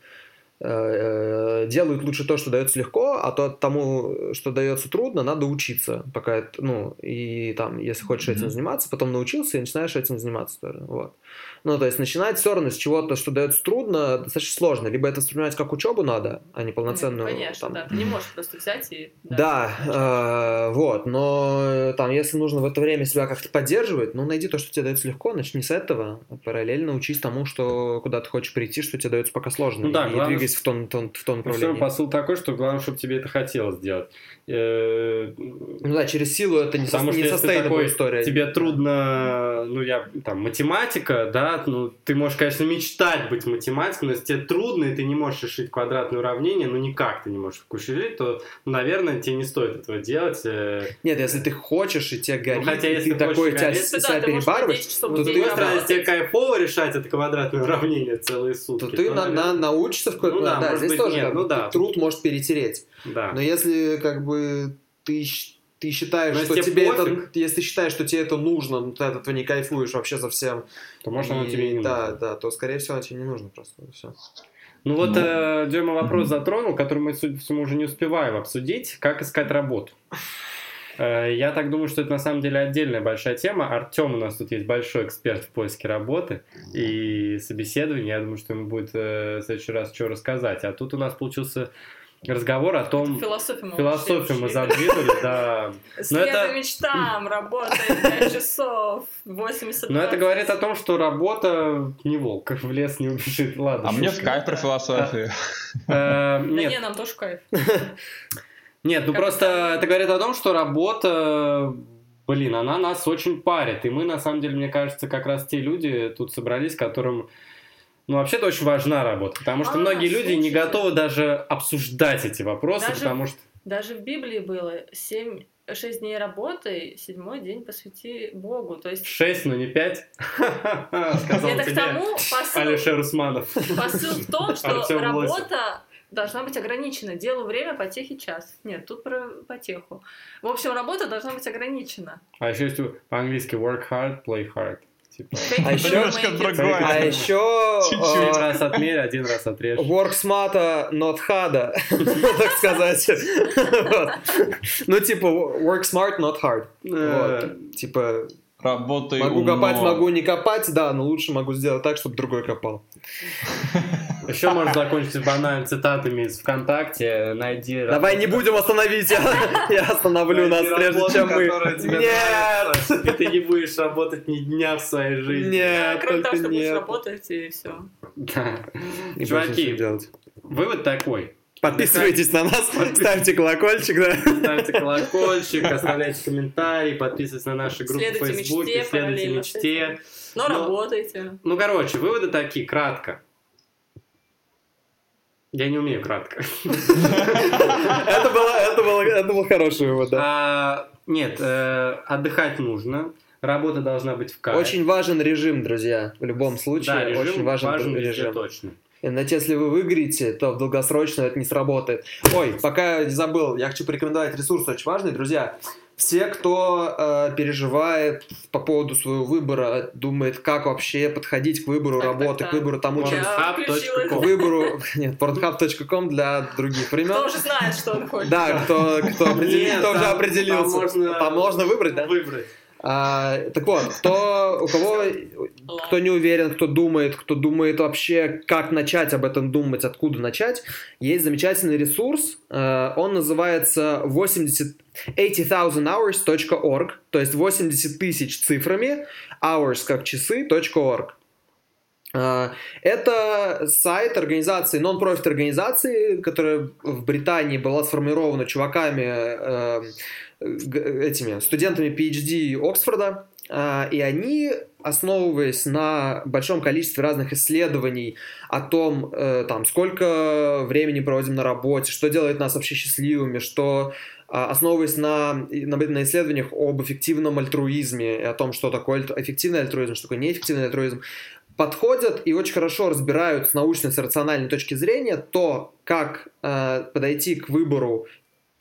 Э, делают лучше то, что дается легко, а то тому, что дается трудно, надо учиться. Пока это, ну, и там, если хочешь mm-hmm. этим заниматься, потом научился и начинаешь этим заниматься тоже. Вот. Ну, то есть начинать все равно с чего-то, что дается трудно, достаточно сложно. Либо это воспринимать как учебу надо, а не полноценную. Ну, конечно, там... да. Ты не можешь просто взять и... Да, да э, вот. Но там, если нужно в это время себя как-то поддерживать, ну, найди то, что тебе дается легко, начни с этого. А параллельно учись тому, что куда ты хочешь прийти, что тебе дается пока сложно. Ну, да, и, главное, двигайся в том, том, в том направлении. Все посыл такой, что главное, чтобы тебе это хотелось сделать. Э, ну да, через силу это не, Потому со, не состоянная история. Тебе трудно, ну я, там, математика, да, ну ты можешь, конечно, мечтать быть математиком, но если тебе трудно, и ты не можешь решить квадратное уравнение, ну никак ты не можешь решить, то, ну, наверное, тебе не стоит этого делать. Э. Нет, если ты хочешь, и тебе горит, ну, хотя, если ты такой тебя, себя да, перебарываешь, то ты... Если тебе кайфово решать это квадратное уравнение целые сутки, то ты то, на, наверное... научишься в какой-то... Ну, да, да здесь быть, тоже нет, ну, да. труд может перетереть. Да. Но если как бы ты ты считаешь, Но что тебе пофиг, это, если ты считаешь, что тебе это нужно, но ты от этого не кайфуешь вообще совсем, то может оно тебе не да, нужно. Да, то скорее всего тебе не нужно просто все. Ну вот Ну. э, Дема вопрос Мгм. затронул, который мы, судя по всему, уже не успеваем обсудить. Как искать работу? Э, Я так думаю, что это на самом деле отдельная большая тема. Артем у нас тут есть большой эксперт в поиске работы и собеседований. Я думаю, что ему будет э, в следующий раз что рассказать. А тут у нас получился разговор о том... Философию мы Философию мы ушли. задвинули, да. Но Следуй это- мечтам, работай 5 часов, 80 Но это говорит о том, что работа не волк, в лес не убежит. Ладно. А мне в кайф про философию. Э, Да Нет, не, нам тоже кайф. Нет, ну просто это? это говорит о том, что работа, блин, она нас очень парит. И мы, на самом деле, мне кажется, как раз те люди тут собрались, которым, ну, вообще-то очень важна работа. Потому что А, многие люди не слушайте. готовы даже обсуждать эти вопросы, Даже- потому что... Даже в Библии было 7, 6 дней работы, седьмой день посвяти Богу. То есть 6, но не 5. Сказал это к тебе тому посыл, Алишер Усманов. посыл в том, что работа должна быть ограничена. Делу время, потехи час. Нет, тут про потеху. В общем, работа должна быть ограничена. А еще есть по-английски work hard, play hard. Типа, А you немножко другое. А еще один э, раз отмерь, один раз отрежь. work smarter, not harder, так сказать. Ну, типа, work smart, not hard. Типа, Работай могу умно. копать, могу не копать, да, но лучше могу сделать так, чтобы другой копал. Еще можно закончить банальными цитатами из ВКонтакте. Найди Давай не будем остановить, я, остановлю нас, прежде чем мы... Нет! И ты не будешь работать ни дня в своей жизни. Нет, Кроме того, только что будешь нет. работать и все. Чуваки. Вывод такой. Подписывайтесь на нас, ставьте колокольчик, да. Ставьте колокольчик, оставляйте комментарии, подписывайтесь на наши группы в Следуйте Фейсбуке, мечте, следуйте мечте. Но Ну, работайте. Ну, короче, выводы такие, кратко. Я не умею кратко. Это было, это было, это был хороший вывод, да. А, Нет, э, отдыхать нужно. Работа должна быть в кайф. Очень важен режим, друзья. В любом случае, да, режим очень важен, режим. точно. Иначе, если вы выиграете, то в долгосрочно это не сработает. Ой, пока я не забыл, я хочу порекомендовать ресурс очень важный, друзья. Все, кто э, переживает по поводу своего выбора, думает, как вообще подходить к выбору Так, работы, так, к выбору тому, так. Pornhub.com. включила К выбору... Нет, pornhub.com для других времен. Кто уже знает, что он хочет. Да, кто, кто, определи- Нет, кто уже определился. там можно- Там можно выбрать, да? Выбрать. А, так вот, кто, у кого, кто не уверен, кто думает, кто думает вообще, как начать об этом думать, откуда начать, есть замечательный ресурс, э, он называется 80 80000hours.org, то есть 80 тысяч цифрами, hours как часы, .org. Э, Это сайт организации, нон-профит организации, которая в Британии была сформирована чуваками, э, этими студентами PhD Оксфорда, А, и они, основываясь на большом количестве разных исследований о том, э, там, сколько времени проводим на работе, что делает нас вообще счастливыми, что а, основываясь на, на, на исследованиях об эффективном альтруизме, о том, что такое эффективный альтруизм, что такое неэффективный альтруизм, подходят и очень хорошо разбирают с научной, с рациональной точки зрения то, как э, подойти к выбору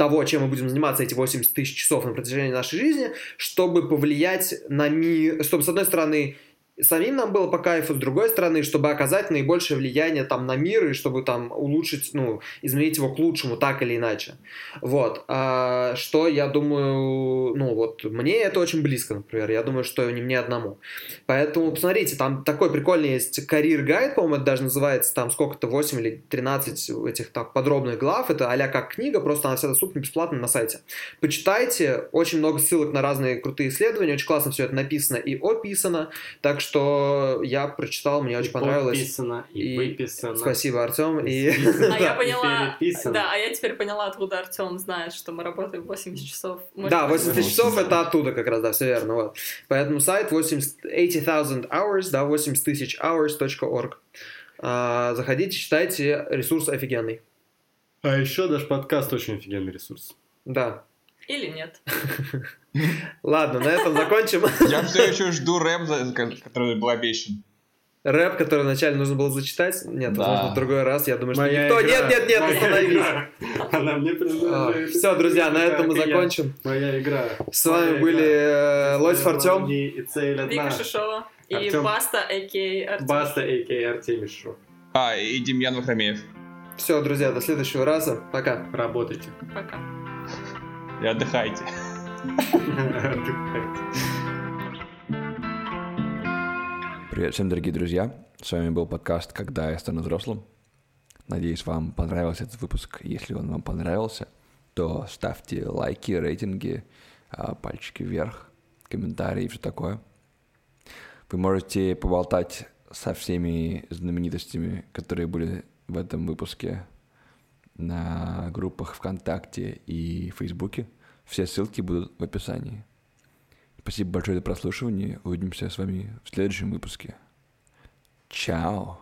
того, чем мы будем заниматься эти 80 тысяч часов на протяжении нашей жизни, чтобы повлиять на мир, чтобы, с одной стороны, самим нам было по кайфу, с другой стороны, чтобы оказать наибольшее влияние там на мир и чтобы там улучшить, ну, изменить его к лучшему так или иначе. Вот. А, что я думаю, ну, вот мне это очень близко, например. Я думаю, что не мне одному. Поэтому, посмотрите, там такой прикольный есть карьер гайд, по-моему, это даже называется, там сколько-то, 8 или 13 этих так подробных глав. Это а как книга, просто она вся доступна бесплатно на сайте. Почитайте, очень много ссылок на разные крутые исследования, очень классно все это написано и описано. Так что я прочитал, мне очень понравилось. Подписано, и, И выписано. Спасибо, Артем. И... А я поняла, да, а я теперь поняла, откуда Артем знает, что мы работаем 80 часов. Да, 80 тысяч 80 часов это оттуда как раз, да, все верно. Вот. Поэтому сайт 80 80,000 hours, да, 80 тысяч hours.org. А, заходите, читайте, ресурс офигенный. А еще наш подкаст очень офигенный ресурс. Да. Или нет. Ладно, на этом закончим. Я все еще жду рэп, который был обещан. Рэп, который вначале нужно было зачитать. Нет, Да. возможно, в другой раз. Я думаю, что Моя никто... игра. Нет, нет, нет, Моя остановись. игра. Она мне принадлежит. Все, друзья, на этом мы я. закончим. Моя игра. С вами Моя были э, Лосев Артем. И цель одна. Вика Шишова и. Баста, а.к.а. Артём. Баста, а.к.а. Артемий Шишов. А, и Демьян Вахромеев. Все, друзья, до следующего раза. Пока. Работайте. Пока. И отдыхайте. Привет всем, дорогие друзья. С вами был подкаст «Когда я стану взрослым». Надеюсь, вам понравился этот выпуск. Если он вам понравился, то ставьте лайки, рейтинги, а, пальчики вверх, комментарии и все такое. Вы можете поболтать со всеми знаменитостями, которые были в этом выпуске на группах ВКонтакте и Фейсбуке. Все ссылки будут в описании. Спасибо большое за прослушивание. Увидимся с вами в следующем выпуске. Чао.